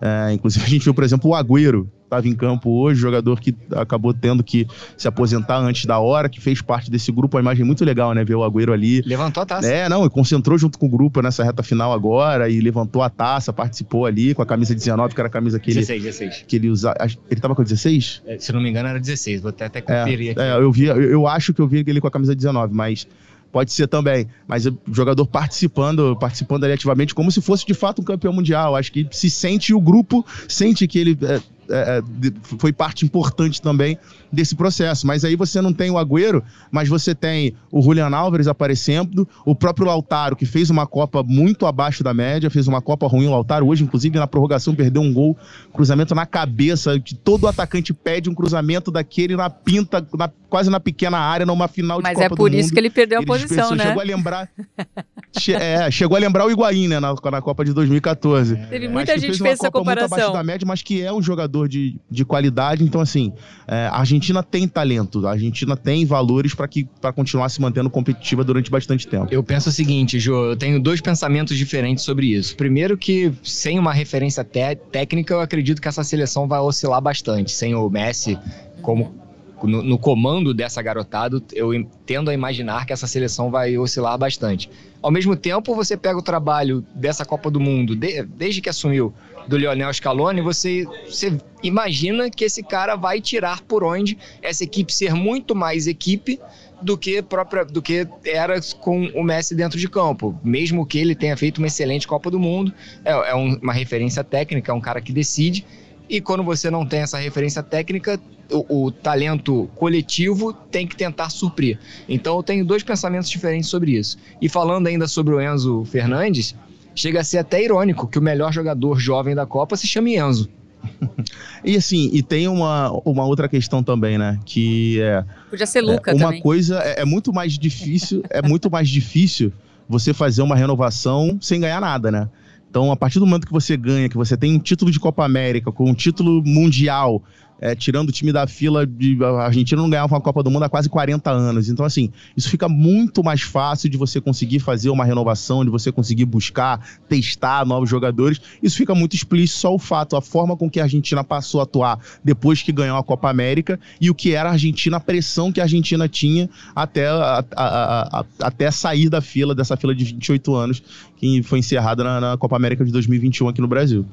B: Eh, inclusive, a gente viu, por exemplo, o Agüero, estava em campo hoje, jogador que acabou tendo que se aposentar antes da hora, que fez parte desse grupo. Uma imagem muito legal, né? Ver o Agüero ali.
C: Levantou a taça.
B: É, não, e concentrou junto com o grupo nessa reta final agora e levantou a taça, participou ali com a camisa 19, que era a camisa que ele,
C: 16, 16.
B: que ele usava. Ele tava com 16?
C: É, Se não me engano, era 16. Vou até, até
B: É,
C: conferir aqui.
B: é, eu, vi, eu, eu acho que eu vi ele com a camisa 19, mas pode ser também. Mas o jogador participando, participando ali ativamente, como se fosse de fato um campeão mundial. Acho que se sente o grupo sente que ele é, é, é, de- foi parte importante também desse processo. Mas aí você não tem o Agüero, mas você tem o Julian Álvares aparecendo, o próprio Lautaro, que fez uma Copa muito abaixo da média, fez uma Copa ruim. O Lautaro hoje, inclusive, na prorrogação, perdeu um gol, cruzamento na cabeça, que todo atacante pede um cruzamento daquele na pinta, na- quase na pequena área, numa final de
A: Mas
B: Copa
A: é por
B: do
A: isso
B: Mundo.
A: que ele perdeu a
B: Ele
A: posição, né?
B: Chegou a lembrar. *laughs* che- é, chegou a lembrar o Higuaín, né, na, na Copa de 2014.
A: Teve
B: Acho
A: muita gente que
B: uma
A: fez essa
B: Copa muito abaixo
A: comparação.
B: da média, mas que é um jogador de, de qualidade. Então, assim, é, a Argentina tem talento, a Argentina tem valores para que para continuar se mantendo competitiva durante bastante tempo.
C: Eu penso o seguinte, Jô, eu tenho dois pensamentos diferentes sobre isso. Primeiro que, sem uma referência té- técnica, eu acredito que essa seleção vai oscilar bastante. Sem o Messi como no, no comando dessa garotada, eu tendo a imaginar que essa seleção vai oscilar bastante. Ao mesmo tempo, você pega o trabalho dessa Copa do Mundo, de- desde que assumiu do Lionel Scaloni, você, você imagina que esse cara vai tirar por onde essa equipe ser muito mais equipe do que própria do que era com o Messi dentro de campo. Mesmo que ele tenha feito uma excelente Copa do Mundo, é, é um- uma referência técnica, é um cara que decide. E quando você não tem essa referência técnica, o, o talento coletivo tem que tentar suprir. Então eu tenho dois pensamentos diferentes sobre isso. E falando ainda sobre o Enzo Fernandes, chega a ser até irônico que o melhor jogador jovem da Copa se chame Enzo. *laughs*
B: E assim, e tem uma, uma outra questão também, né? Que é,
A: Podia ser Luca
B: é, uma
A: também.
B: coisa é, é muito mais difícil, é muito mais difícil você fazer uma renovação sem ganhar nada, né? Então, a partir do momento que você ganha, que você tem um título de Copa América, com um título mundial, é, tirando o time da fila de. A Argentina não ganhava uma Copa do Mundo há quase 40 anos. Então, assim, isso fica muito mais fácil de você conseguir fazer uma renovação, de você conseguir buscar, testar novos jogadores. Isso fica muito explícito só o fato, a forma com que a Argentina passou a atuar depois que ganhou a Copa América e o que era a Argentina, a pressão que a Argentina tinha até, a- a- até sair da fila, dessa fila de 28 anos, que foi encerrada na, na Copa América de 2021 aqui no Brasil.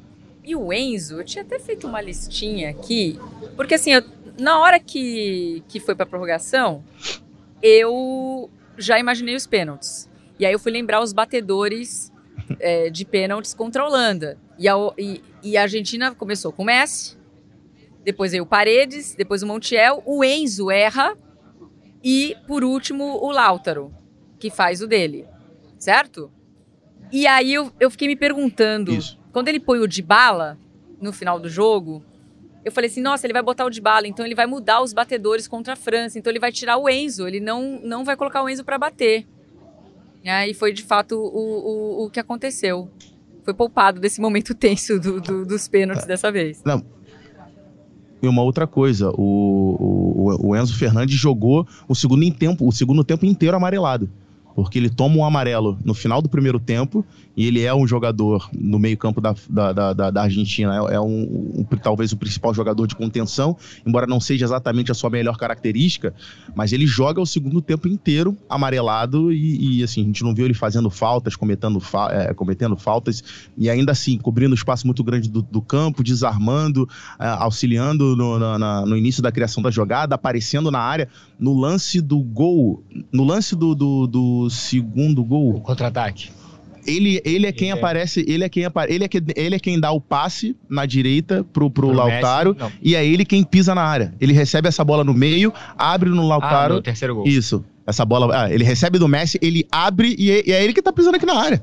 A: E o Enzo, eu tinha até feito uma listinha aqui, porque assim, eu- na hora que, que foi pra prorrogação, eu já imaginei os pênaltis. E aí eu fui lembrar os batedores é, de pênaltis contra a Holanda. E a, e- e a Argentina começou com o Messi, depois veio o Paredes, depois o Montiel, o Enzo erra e, por último, o Lautaro, que faz o dele, certo? E aí eu, eu fiquei me perguntando,
B: Isso.
A: Quando ele põe o de bala no final do jogo, eu falei assim, nossa, ele vai botar o de bala, então ele vai mudar os batedores contra a França, então ele vai tirar o Enzo, ele não, não vai colocar o Enzo para bater. E foi de fato o, o, o que aconteceu. Foi poupado desse momento tenso do- do- dos pênaltis dessa vez.
B: E uma outra coisa, o, o, o Enzo Fernandes jogou o segundo, em tempo, o segundo tempo inteiro amarelado. Porque ele toma um amarelo no final do primeiro tempo e ele é um jogador no meio-campo da, da, da, da- Argentina. É, é um, um- talvez o principal jogador de contenção, embora não seja exatamente a sua melhor característica, mas ele joga o segundo tempo inteiro amarelado e, e, assim, a gente não viu ele fazendo faltas, cometendo, fa- é, cometendo faltas, e ainda assim, cobrindo espaço muito grande do, do campo, desarmando, é, auxiliando no, na- no início da criação da jogada, aparecendo na área. No lance do gol, no lance do, do, do segundo
C: O
B: gol,
C: contra-ataque.
B: Ele, ele é quem
C: é-
B: aparece, ele é quem ele é, que, ele é quem dá o passe na direita pro, pro,
C: Pro
B: Lautaro.
C: Messi.
B: E é ele quem pisa na área. Ele recebe essa bola no meio, abre no
C: Ah,
B: Lautaro.
C: no terceiro gol.
B: Isso. Essa bola. ah, ele recebe do Messi, ele abre e é, e é ele que tá pisando aqui na área.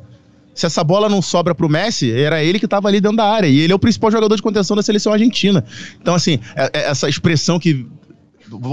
B: Se essa bola não sobra pro Messi, era ele que tava ali dentro da área. E ele é o principal jogador de contenção da seleção argentina. Então, assim, é- é essa expressão que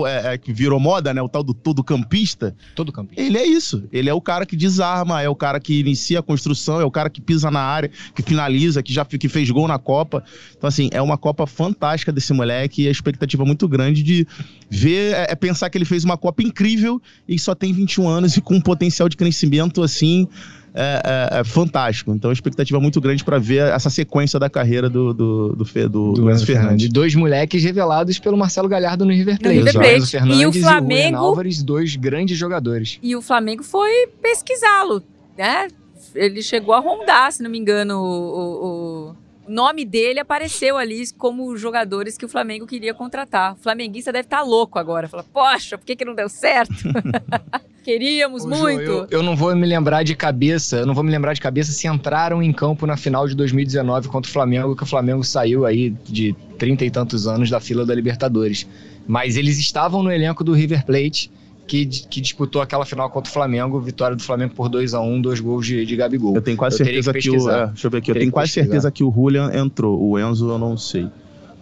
B: é, é, que virou moda, né? O tal do todo campista.
C: Todo campista.
B: Ele é isso. Ele é o cara que desarma, é o cara que inicia a construção, é o cara que pisa na área, que finaliza, que já que fez gol na Copa. Então, assim, é uma Copa fantástica desse moleque e a expectativa é muito grande de ver, é, é pensar que ele fez uma Copa incrível e só tem 21 anos e com um potencial de crescimento, assim, é, é, é, fantástico. Então, a expectativa é muito grande para ver essa sequência da carreira do, do, do, do, do, do Enzo Fernandes.
C: Dois moleques revelados pelo Marcelo Galhardo no River Plate.
A: No River Plate.
C: Fernandes
A: e o Flamengo.
C: E o Álvares, dois grandes jogadores.
A: E o Flamengo foi pesquisá-lo, né? Ele chegou a rondar, se não me engano, o, o o nome dele apareceu ali como jogadores que o Flamengo queria contratar. O flamenguista deve estar tá louco agora. Fala, poxa, por que, que não deu certo? *laughs* Queríamos Ô, muito.
C: Jo, eu, eu, não vou me lembrar de cabeça, eu não vou me lembrar de cabeça se entraram em campo na final de 2019 contra o Flamengo, que o Flamengo saiu aí de trinta e tantos anos da fila da Libertadores. Mas eles estavam no elenco do River Plate que, que, disputou aquela final contra o Flamengo, vitória do Flamengo por 2 a 1 um, dois gols de, de Gabigol.
B: Eu tenho quase eu certeza que, que o. É, deixa eu ver aqui. Eu tenho quase certeza que o Julian entrou. O Enzo eu não sei.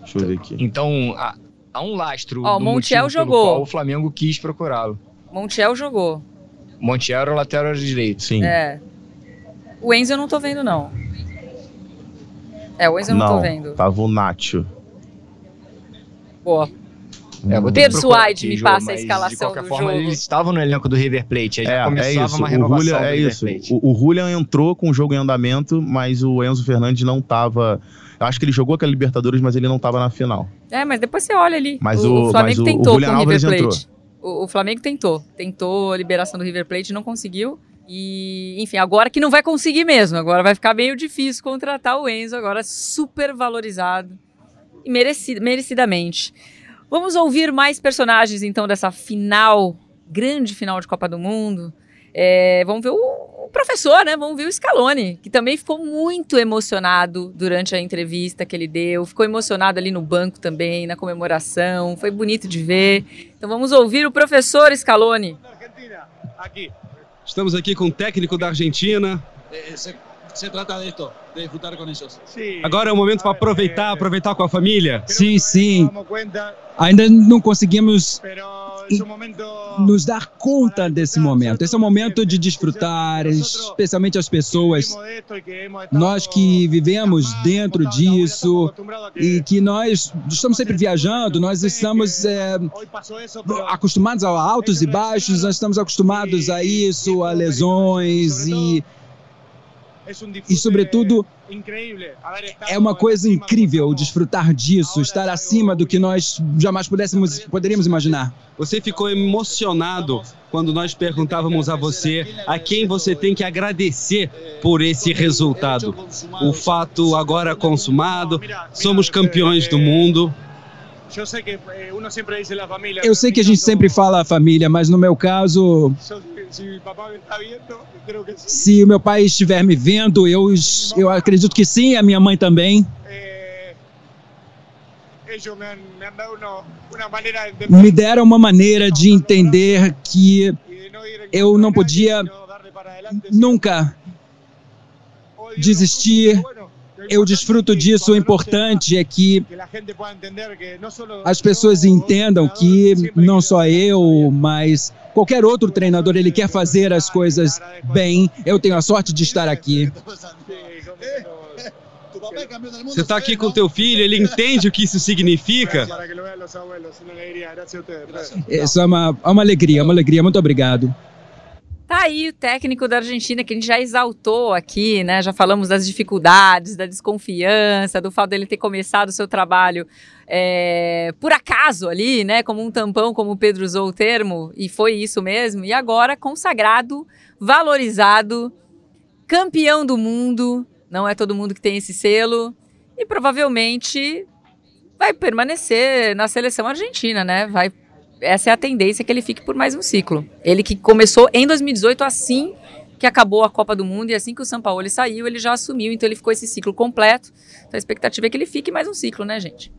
B: Deixa eu ver aqui.
C: Então, há, há um lastro.
A: Ó,
C: do
A: Montiel jogou.
C: o Flamengo quis procurá-lo.
A: Montiel jogou.
C: Montiel era o lateral direito.
B: Sim.
A: É. O Enzo eu não tô vendo, não. É, o Enzo eu não, não tô vendo.
B: Tava o Nacho.
A: Boa.
C: É, vou
A: Persuade me passa a escalação de
C: qualquer
A: do
C: forma,
A: jogo.
C: eles estavam no elenco do River Plate. Aí é, já começava é isso. uma renovação
B: o Julian, é isso. O, o Julian entrou com o jogo em andamento, mas o Enzo Fernandes não estava. Eu acho que ele jogou aquela Libertadores, mas ele não estava na final.
A: É, mas depois você olha ali.
B: Mas o, o Flamengo mas tentou o com o River Plate.
A: O, o Flamengo tentou. Tentou a liberação do River Plate, não conseguiu. E, enfim, agora que não vai conseguir mesmo. Agora vai ficar meio difícil contratar o Enzo, agora super valorizado. E merecido, merecidamente. Vamos ouvir mais personagens então dessa final, grande final de Copa do Mundo. É, vamos ver o, professor, né? Vamos ver o Scaloni, que também ficou muito emocionado durante a entrevista que ele deu. Ficou emocionado ali no banco também, na comemoração. Foi bonito de ver. Então vamos ouvir o professor Scaloni.
D: Estamos aqui com o técnico da Argentina.
F: Se trata de esto, de disfrutar com eles.
D: Agora é o momento para aproveitar, aproveitar com a família.
E: Sim, sim. Ainda não conseguimos nos dar conta desse momento. Esse é o momento de desfrutar, especialmente as pessoas. Nós que vivemos dentro disso e que nós estamos sempre viajando, nós estamos é, acostumados a altos e baixos, nós estamos acostumados a isso, a lesões e e, sobretudo, é uma coisa incrível desfrutar disso, estar acima do que nós jamais pudéssemos, poderíamos imaginar.
D: Você ficou emocionado quando nós perguntávamos a você a quem você tem que agradecer por esse resultado. O fato agora consumado, somos campeões do mundo.
E: Eu sei que a gente sempre fala a família, mas no meu caso, se o meu pai estiver me vendo, eu, eu acredito que sim, a minha mãe também. Me deram uma maneira de entender que eu não podia nunca desistir eu desfruto disso. O importante é que as pessoas entendam que não só eu, mas qualquer outro treinador, ele quer fazer as coisas bem. Eu tenho a sorte de estar aqui.
D: Você está aqui com teu filho, ele entende o que isso significa?
E: Isso é uma, é uma alegria, uma alegria. Muito obrigado.
A: Tá aí o técnico da Argentina que a gente já exaltou aqui, né? Já falamos das dificuldades, da desconfiança, do fato dele ter começado o seu trabalho é, por acaso ali, né? Como um tampão, como o Pedro usou o termo, e foi isso mesmo. E agora consagrado, valorizado, campeão do mundo. Não é todo mundo que tem esse selo. E provavelmente vai permanecer na seleção argentina, né? Vai essa é a tendência que ele fique por mais um ciclo. Ele que começou em 2018 assim que acabou a Copa do Mundo e assim que o São Paulo saiu, ele já assumiu, então ele ficou esse ciclo completo. Então a expectativa é que ele fique mais um ciclo, né, gente?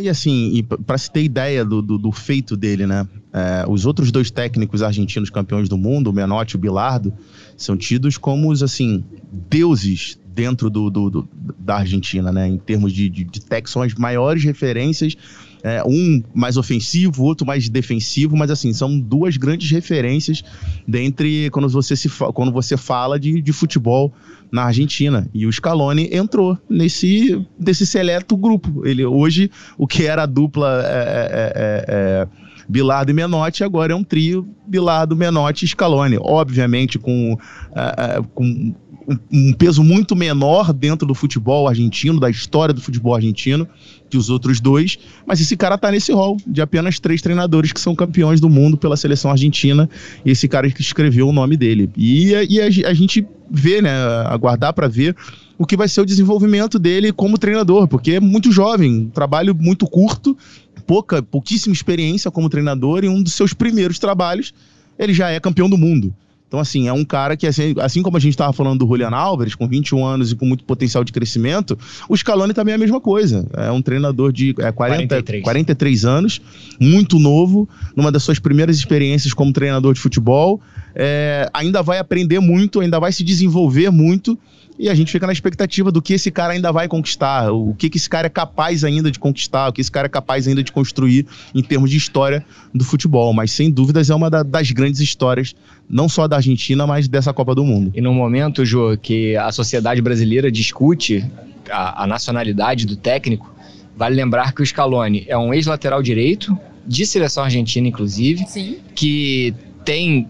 B: E assim, para se ter ideia do, do, do feito dele, né? É, os outros dois técnicos argentinos campeões do mundo, o Menotti e o Bilardo, são tidos como os assim deuses dentro do, do, do da Argentina, né? Em termos de, de, de tech, são as maiores referências é, um mais ofensivo, outro mais defensivo, mas assim, são duas grandes referências dentre quando você, se, quando você fala de, de futebol na Argentina. E o Scaloni entrou nesse, nesse seleto grupo. Ele hoje, o que era a dupla. É, é, é, é Bilardo e Menotti, agora é um trio Bilardo, Menotti e Scaloni. Obviamente com, uh, um peso muito menor dentro do futebol argentino, da história do futebol argentino, que os outros dois. Mas esse cara tá nesse rol de apenas três treinadores que são campeões do mundo pela seleção argentina. E esse cara que escreveu o nome dele. E, e a, a gente vê, né? Aguardar para ver o que vai ser o desenvolvimento dele como treinador, porque é muito jovem, um trabalho muito curto, pouca, pouquíssima experiência como treinador, e um dos seus primeiros trabalhos ele já é campeão do mundo. Então, assim, é um cara que, assim, assim como a gente estava falando do Julian Álvares, com 21 anos e com muito potencial de crescimento, o Scaloni também é a mesma coisa. É um treinador de é, 40, 43. 43 anos, muito novo, numa das suas primeiras experiências como treinador de futebol. É, ainda vai aprender muito, ainda vai se desenvolver muito e a gente fica na expectativa do que esse cara ainda vai conquistar, o que, que esse cara é capaz ainda de conquistar, o que esse cara é capaz ainda de construir em termos de história do futebol. Mas sem dúvidas é uma da, das grandes histórias, não só da Argentina, mas dessa Copa do Mundo.
C: E no momento, Jô, que a sociedade brasileira discute a, a nacionalidade do técnico, vale lembrar que o Scaloni é um ex-lateral direito, de seleção argentina, inclusive,
A: Sim.
C: que tem,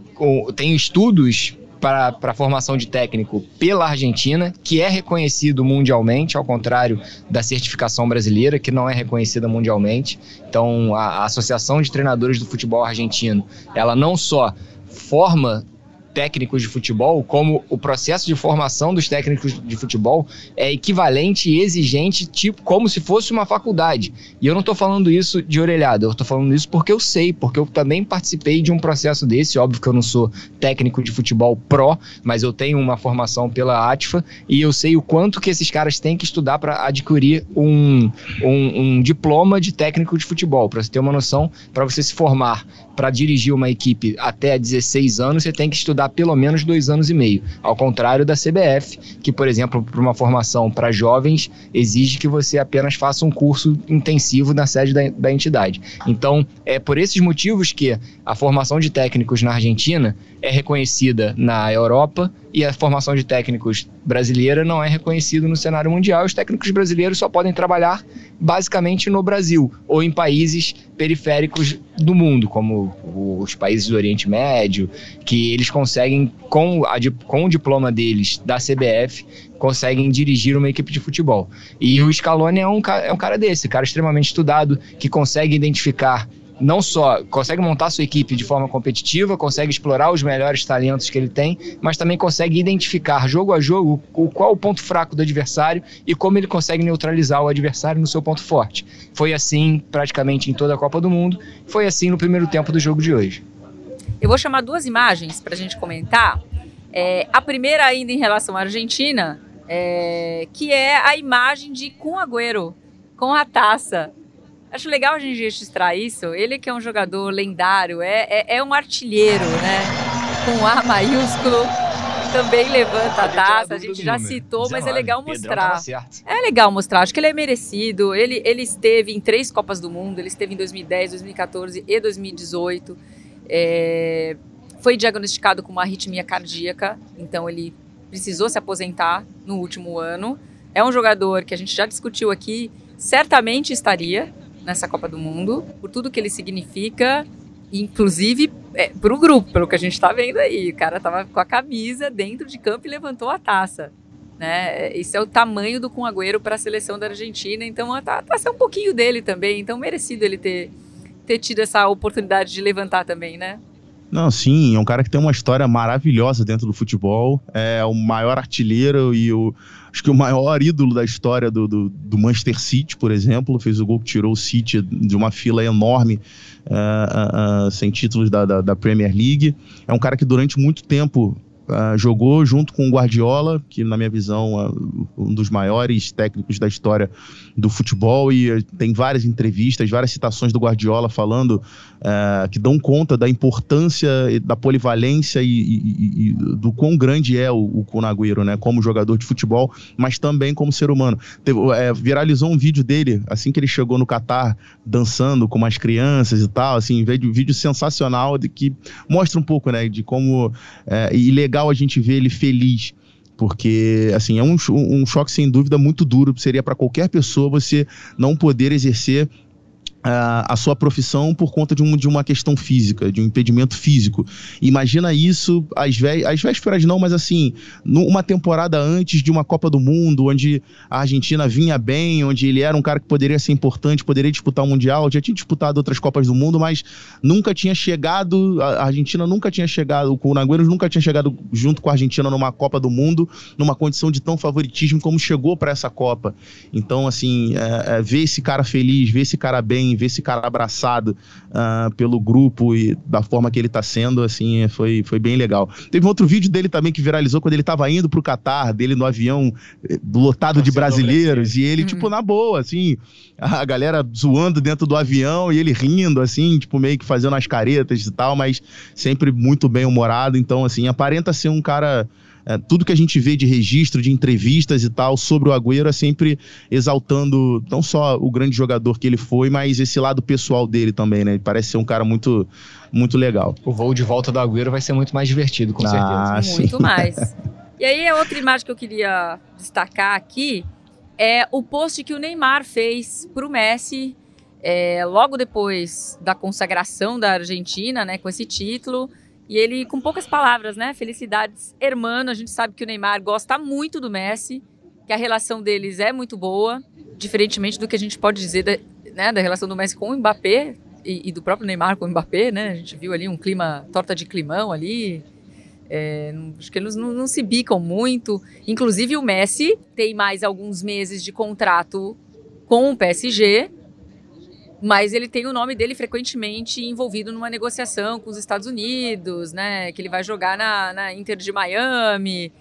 C: tem estudos para a formação de técnico pela Argentina, que é reconhecido mundialmente, ao contrário da certificação brasileira, que não é reconhecida mundialmente. Então, a, a Associação de Treinadores do Futebol Argentino, ela não só forma técnicos de futebol, como o processo de formação dos técnicos de futebol é equivalente e exigente, tipo, como se fosse uma faculdade. E eu não estou falando isso de orelhada, eu estou falando isso porque eu sei, porque eu também participei de um processo desse. Óbvio que eu não sou técnico de futebol pró, mas eu tenho uma formação pela ATFA e eu sei o quanto que esses caras têm que estudar para adquirir um, um, um diploma de técnico de futebol. Para você ter uma noção, para você se formar para dirigir uma equipe até 16 anos, você tem que estudar pelo menos dois anos e meio. Ao contrário da CBF, que, por exemplo, para uma formação para jovens, exige que você apenas faça um curso intensivo na sede da, da entidade. Então, é por esses motivos que a formação de técnicos na Argentina é reconhecida na Europa e a formação de técnicos brasileira não é reconhecida no cenário mundial. Os técnicos brasileiros só podem trabalhar basicamente no Brasil ou em países periféricos do mundo, como os países do Oriente Médio, que eles conseguem, com, a, com o diploma deles da CBF, conseguem dirigir uma equipe de futebol. E o Scaloni é um, é um cara desse, cara extremamente estudado, que consegue identificar não só consegue montar sua equipe de forma competitiva, consegue explorar os melhores talentos que ele tem, mas também consegue identificar jogo a jogo o, qual o ponto fraco do adversário e como ele consegue neutralizar o adversário no seu ponto forte. Foi assim praticamente em toda a Copa do Mundo, foi assim no primeiro tempo do jogo de hoje.
A: Eu vou chamar duas imagens para a gente comentar. É, a primeira ainda em relação à Argentina, é, que é a imagem de Kun Agüero com a taça. Acho legal a gente registrar isso. Ele que é um jogador lendário, é, é, é um artilheiro, né? Com A maiúsculo, também levanta a taça. A gente já citou, mas é legal mostrar. É legal mostrar. Acho que ele é merecido. Ele, ele esteve em três Copas do Mundo. Ele esteve em 2010, 2014 e 2018. É, foi diagnosticado com uma arritmia cardíaca, então ele precisou se aposentar no último ano. É um jogador que a gente já discutiu aqui, certamente estaria nessa Copa do Mundo, por tudo que ele significa, inclusive é, para o grupo, pelo que a gente está vendo aí. O cara tava com a camisa dentro de campo e levantou a taça. Né? Esse é o tamanho do Kun Agüero para a seleção da Argentina, então a taça é um pouquinho dele também, então merecido ele ter, ter tido essa oportunidade de levantar também, né?
B: Não, sim, é um cara que tem uma história maravilhosa dentro do futebol. É o maior artilheiro e o, acho que o maior ídolo da história do, do, do, Manchester City, por exemplo, fez o gol que tirou o City de uma fila enorme uh, uh, uh, sem títulos da, da, da, Premier League. É um cara que durante muito tempo uh, jogou junto com o Guardiola, que na minha visão é um dos maiores técnicos da história do futebol e eh, tem várias entrevistas, várias citações do Guardiola falando uh, que dão conta da importância, da polivalência e, e, e do quão grande é o, o né, como jogador de futebol, mas também como ser humano. Teve, é, viralizou um vídeo dele assim que ele chegou no Catar dançando com umas crianças e tal, assim, vídeo, vídeo sensacional de que mostra um pouco, né, de como é, e legal a gente ver ele feliz porque assim é um, um choque sem dúvida muito duro seria para qualquer pessoa você não poder exercer a sua profissão por conta de, um, de uma questão física, de um impedimento físico. Imagina isso às, vé às vésperas não, mas assim, numa temporada antes de uma Copa do Mundo, onde a Argentina vinha bem, onde ele era um cara que poderia ser importante, poderia disputar o Mundial, já tinha disputado outras Copas do Mundo, mas nunca tinha chegado, a Argentina nunca tinha chegado, o Nagüero nunca tinha chegado junto com a Argentina numa Copa do Mundo, numa condição de tão favoritismo como chegou para essa Copa. Então, assim, é, é, ver esse cara feliz, ver esse cara bem, ver esse cara abraçado uh, pelo grupo e da forma que ele está sendo, assim, foi, foi bem legal. Teve um outro vídeo dele também que viralizou quando ele estava indo para o Catar, dele no avião eh, lotado de brasileiros, e ele, tipo, uhum. na boa, assim, a galera zoando dentro do avião e ele rindo, assim, tipo, meio que fazendo as caretas e tal, mas sempre muito bem humorado. Então, assim, aparenta ser um cara é, tudo que a gente vê de registro, de entrevistas e tal sobre o Agüero é sempre exaltando não só o grande jogador que ele foi, mas esse lado pessoal dele também, né? Ele parece ser um cara muito, muito legal.
C: O voo de volta do Agüero vai ser muito mais divertido, com ah,
A: certeza. Muito *laughs* mais. E aí, a outra imagem que eu queria destacar aqui é o post que o Neymar fez para o Messi é, logo depois da consagração da Argentina, né, com esse título. E ele, com poucas palavras, né? Felicidades, hermano. A gente sabe que o Neymar gosta muito do Messi, que a relação deles é muito boa, diferentemente do que a gente pode dizer da, né, da relação do Messi com o Mbappé e, e, do próprio Neymar com o Mbappé, né? A gente viu ali um clima, torta de climão ali. É, acho que eles não, não se bicam muito. Inclusive, o Messi tem mais alguns meses de contrato com o PSG mas ele tem o nome dele frequentemente envolvido numa negociação com os Estados Unidos, né? Que ele vai jogar na, na Inter de Miami,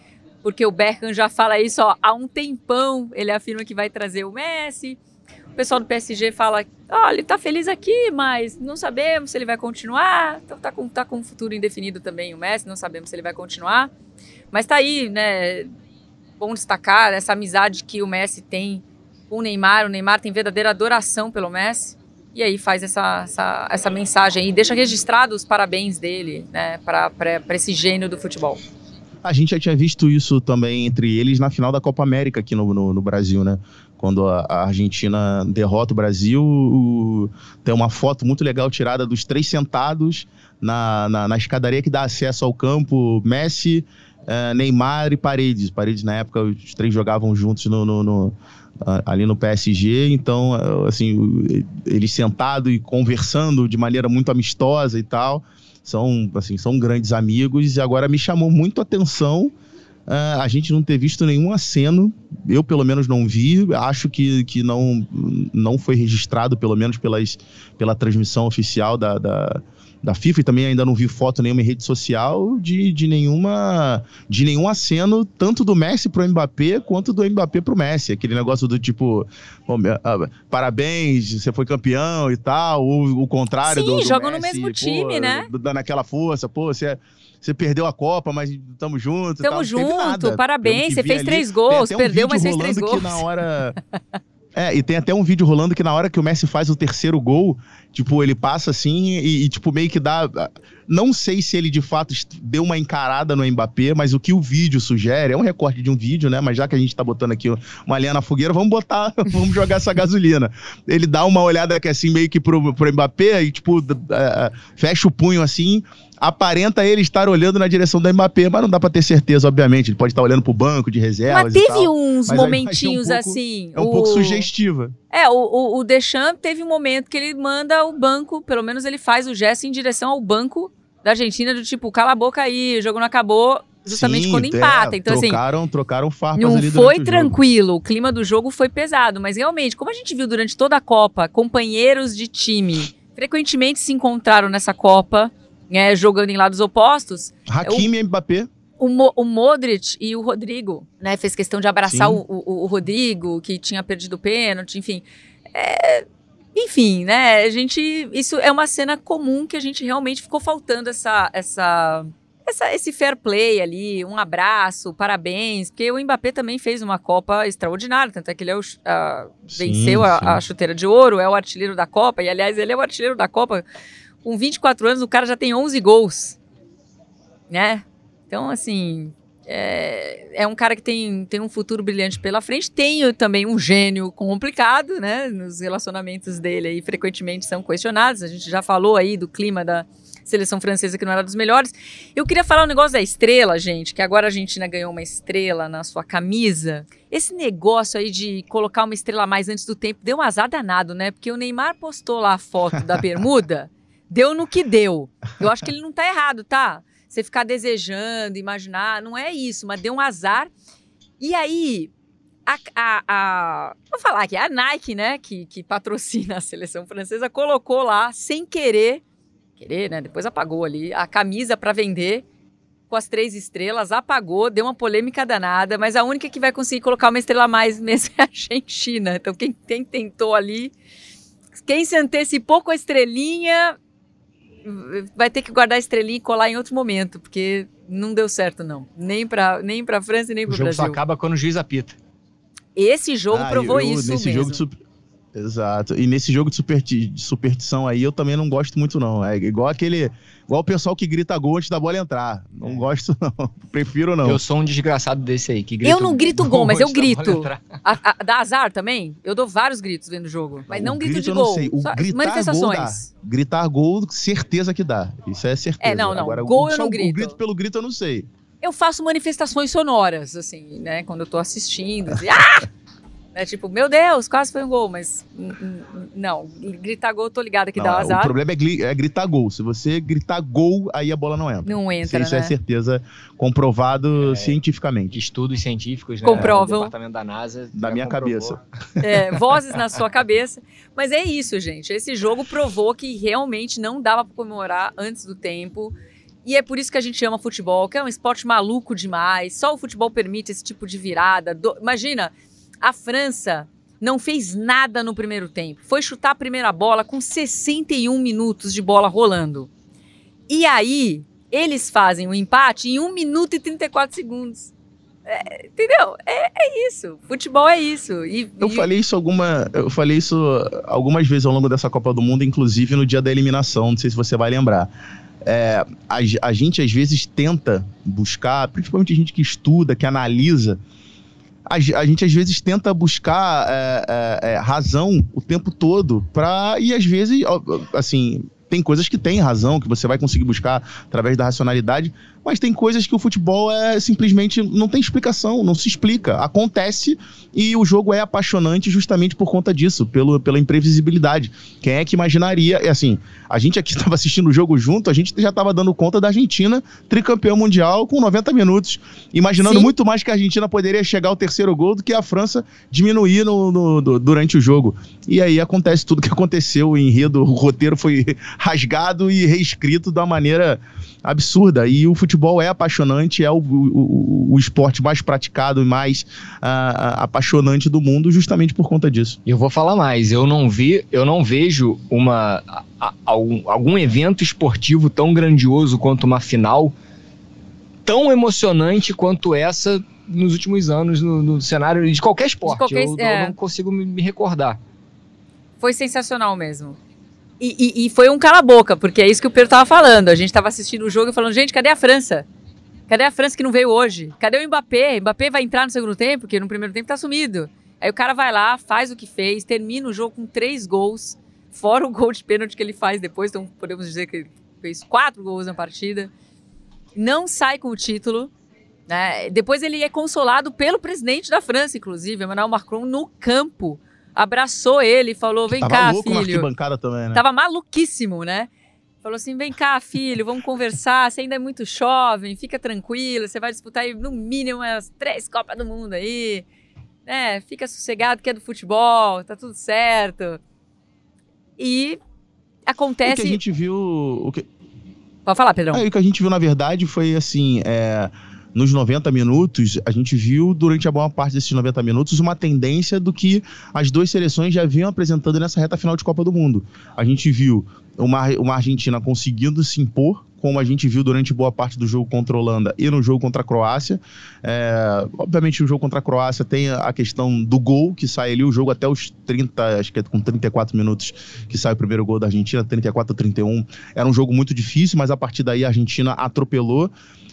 A: porque o Beckham já fala isso ó, há um tempão. Ele afirma que vai trazer o Messi. O pessoal do PSG fala: ó, ele tá feliz aqui, mas não sabemos se ele vai continuar. Então tá com, tá com um futuro indefinido também o Messi, não sabemos se ele vai continuar. Mas tá aí, né? Bom destacar essa amizade que o Messi tem com o Neymar. O Neymar tem verdadeira adoração pelo Messi e aí faz essa, essa, essa mensagem e deixa registrado os parabéns dele né, para esse gênio do futebol.
B: A gente já tinha visto isso também entre eles na final da Copa América aqui no, no, no Brasil, né? Quando a, a, Argentina derrota o Brasil, o, tem uma foto muito legal tirada dos três sentados na, na, na escadaria que dá acesso ao campo. Messi, uh, Neymar e Paredes. Paredes, na época, os três jogavam juntos no, no, no ali no PSG, então, assim, eles sentados e conversando de maneira muito amistosa e tal, são, assim, são grandes amigos e agora me chamou muito a atenção uh, a gente não ter visto nenhum aceno, eu pelo menos não vi, acho que, que não, não foi registrado, pelo menos pelas, pela transmissão oficial da, da da FIFA e também ainda não vi foto nenhuma em rede social de, de nenhuma de nenhum aceno tanto do Messi pro Mbappé quanto do Mbappé pro Messi, aquele negócio do tipo, ah, parabéns, você foi campeão e tal, o, o contrário
A: Sim,
B: do, do
A: jogam
B: no
A: mesmo time, né?
B: Dando aquela força, pô, você você perdeu a Copa, mas estamos juntos.
A: Tamo junto, parabéns. Você fez ali. três gols, um perdeu, mas fez três gols.
B: Que na hora. *laughs* É, e tem até um vídeo rolando que na hora que o Messi faz o terceiro gol, tipo, ele passa assim e, e, tipo, meio que dá. Não sei se ele de fato deu uma encarada no Mbappé, mas o que o vídeo sugere, é um recorte de um vídeo, né? Mas já que a gente tá botando aqui uma linha na fogueira, vamos botar, *laughs* vamos jogar essa gasolina. Ele dá uma olhada que assim, meio que pro, pro Mbappé e, tipo, é, fecha o punho assim aparenta ele estar olhando na direção do Mbappé, mas não dá para ter certeza, obviamente. Ele pode estar olhando pro banco de reservas.
A: Mas teve uns mas momentinhos
B: é
A: um pouco, assim.
B: É um o... pouco sugestiva.
A: É, o, o, o Deschamps teve um momento que ele manda o banco, pelo menos ele faz o gesto em direção ao banco da Argentina, do tipo, cala a boca aí, o jogo não acabou. Justamente Sim, quando é, empata. É, então,
B: assim, trocaram, assim. Trocaram farpas
A: não
B: ali
A: foi tranquilo. O, o clima do jogo foi pesado. Mas realmente, como a gente viu durante toda a Copa, companheiros de time frequentemente se encontraram nessa Copa né, jogando em lados opostos.
B: Hakimi e Mbappé.
A: O, Mo, o Modric e o Rodrigo, né? Fez questão de abraçar o, o, o Rodrigo, que tinha perdido o pênalti, enfim. É, enfim, né? A gente. Isso é uma cena comum que a gente realmente ficou faltando essa. essa essa, esse fair play ali, um abraço, parabéns, porque o Mbappé também fez uma Copa extraordinária, tanto é que ele é o, a-
B: Sim,
A: venceu a,
B: sim.
A: a chuteira de ouro, é o artilheiro da Copa, e aliás, ele é o artilheiro da Copa. Com 24 anos, o cara já tem 11 gols, né? Então, assim, é, é um cara que tem, tem um futuro brilhante pela frente. Tem também um gênio complicado, né? Nos relacionamentos dele aí, frequentemente são questionados. A gente já falou aí do clima da seleção francesa que não era dos melhores. Eu queria falar um negócio da estrela, gente, que agora a Argentina ganhou uma estrela na sua camisa. Esse negócio aí de colocar uma estrela a mais antes do tempo deu um azar danado, né? Porque o Neymar postou lá a foto da *laughs* bermuda, deu no que deu. Eu acho que ele não tá errado, tá? Você ficar desejando, imaginar, não é isso, mas deu um azar. E aí, a, a, a- vou falar aqui, a Nike, né, que, que patrocina a seleção francesa, colocou lá, sem querer, querer, né, depois apagou ali, a camisa para vender com as três estrelas, apagou, deu uma polêmica danada, mas a única que vai conseguir colocar uma estrela a mais *laughs* mesmo é a Argentina. Então, quem, quem tentou ali, quem se antecipou com a estrelinha, vai ter que guardar a estrelinha e colar em outro momento, porque não deu certo, não. Nem para nem pra França e nem
C: O
A: para o
C: jogo só
A: Brasil.
C: acaba quando o juiz apita.
A: Esse jogo
B: Ah,
A: provou
B: eu-
A: isso
B: nesse
A: mesmo.
B: Jogo Exato. E nesse jogo de, superti- de superstição aí, eu também não gosto muito, não. É igual aquele. Igual o pessoal que grita gol antes da bola entrar. Não
C: É.
B: gosto, *laughs* não. Prefiro não.
C: Eu sou um desgraçado desse aí. Que grita
A: Eu não grito gol, mas eu grito. A, a, dá azar também? Eu dou vários gritos vendo o jogo. Mas
B: O
A: não grito
B: grito
A: de
B: eu não
A: gol.
B: sei. O
A: Só
B: gritar
A: manifestações.
B: Gritar gol, certeza que dá. Isso é certeza.
A: É, não, não.
B: Agora,
A: Gol eu não grito.
B: O grito pelo grito eu não sei.
A: Eu faço manifestações sonoras, assim, né? Quando eu tô assistindo. Assim, *laughs* ah! É tipo, meu Deus, quase foi um gol, mas não, gritar gol, tô ligada que
B: Não,
A: dá
B: O
A: azar.
B: problema é, é gritar gol. Se você gritar gol, aí a bola não entra.
A: Não entra,
B: Isso
A: né?
B: é certeza comprovado cientificamente.
C: Estudos científicos, né?
A: Comprovam.
C: O departamento da NASA.
B: Da minha
C: comprovou.
B: cabeça. *laughs*
A: É, vozes na sua cabeça. Mas é isso, gente. Esse jogo provou que realmente não dava pra comemorar antes do tempo. E é por isso que a gente ama futebol, que é um esporte maluco demais. Só o futebol permite esse tipo de virada. Do- Imagina, a França não fez nada no primeiro tempo. Foi chutar a primeira bola com 61 minutos de bola rolando. E aí, eles fazem o empate em 1 minuto e 34 segundos. É, entendeu? É, é isso. Futebol é isso. E,
B: Eu
A: e-
B: falei isso alguma, eu falei isso algumas vezes ao longo dessa Copa do Mundo, inclusive no dia da eliminação. Não sei se você vai lembrar. É, a, a gente às vezes tenta buscar, principalmente a gente que estuda, que analisa, a, a gente às vezes tenta buscar é, é, é, razão o tempo todo para e às vezes assim tem coisas que tem razão que você vai conseguir buscar através da racionalidade, mas tem coisas que o futebol é simplesmente não tem explicação, não se explica, acontece e o jogo é apaixonante justamente por conta disso, pelo, pela imprevisibilidade. Quem é que imaginaria? E assim, a gente aqui *laughs* estava assistindo o jogo junto, a gente já estava dando conta da Argentina, tricampeão mundial, com 90 minutos, imaginando
A: Sim.
B: muito mais que a Argentina poderia chegar ao terceiro gol do que a França diminuir no, no- do- durante o jogo. E aí acontece tudo que aconteceu, o enredo, o roteiro foi *laughs* rasgado e reescrito da maneira absurda. E o futebol é apaixonante, é o, o- o- esporte mais praticado e mais ah, apaixonante do mundo, justamente por conta disso.
C: E eu vou falar mais, eu não vi, eu não vejo uma a- a- algum, algum evento esportivo tão grandioso quanto uma final, tão emocionante quanto essa nos últimos anos no, no cenário de qualquer esporte.
A: qualquer-
C: eu, eu
A: é.
C: não consigo me, me recordar.
A: Foi sensacional mesmo. E, e- e foi um cala-boca, porque é isso que o Pedro tava falando. A gente tava assistindo o jogo e falando, gente, cadê a França? Cadê a França que não veio hoje? Cadê o Mbappé? Mbappé vai entrar no segundo tempo, porque no primeiro tempo tá sumido. Aí o cara vai lá, faz o que fez, termina o jogo com três gols, fora o gol de pênalti que ele faz depois, então podemos dizer que ele fez quatro gols na partida. Não sai com o título. Né? Depois ele é consolado pelo presidente da França, inclusive, Emmanuel Macron, no campo. Abraçou ele e falou: vem
B: Tava
A: cá,
B: louco na
A: filho.
B: arquibancada também, né?
A: Tava maluquíssimo, né? Falou assim: vem cá, filho, vamos conversar. Você ainda é muito jovem, fica tranquilo. Você vai disputar aí, no mínimo umas três Copas do Mundo aí. Né? Fica sossegado que é do futebol, tá tudo certo. E
B: O que
A: acontece.
B: a gente viu. O que,
A: Pode falar, Pedrão.
B: Aí o que a gente viu, na verdade, foi assim. é, nos 90 minutos, a gente viu durante a maior parte desses 90 minutos uma tendência do que as duas seleções já vinham apresentando nessa reta final de Copa do Mundo. A gente viu uma, uma Argentina conseguindo se impor como a gente viu durante boa parte do jogo contra a Holanda e no jogo contra a Croácia. É, obviamente, o jogo contra a Croácia tem a questão do gol, que sai ali o jogo até os 30, acho que é com 34 minutos que sai o primeiro gol da Argentina, 34 a 31. Era um jogo muito difícil, mas a partir daí a Argentina atropelou.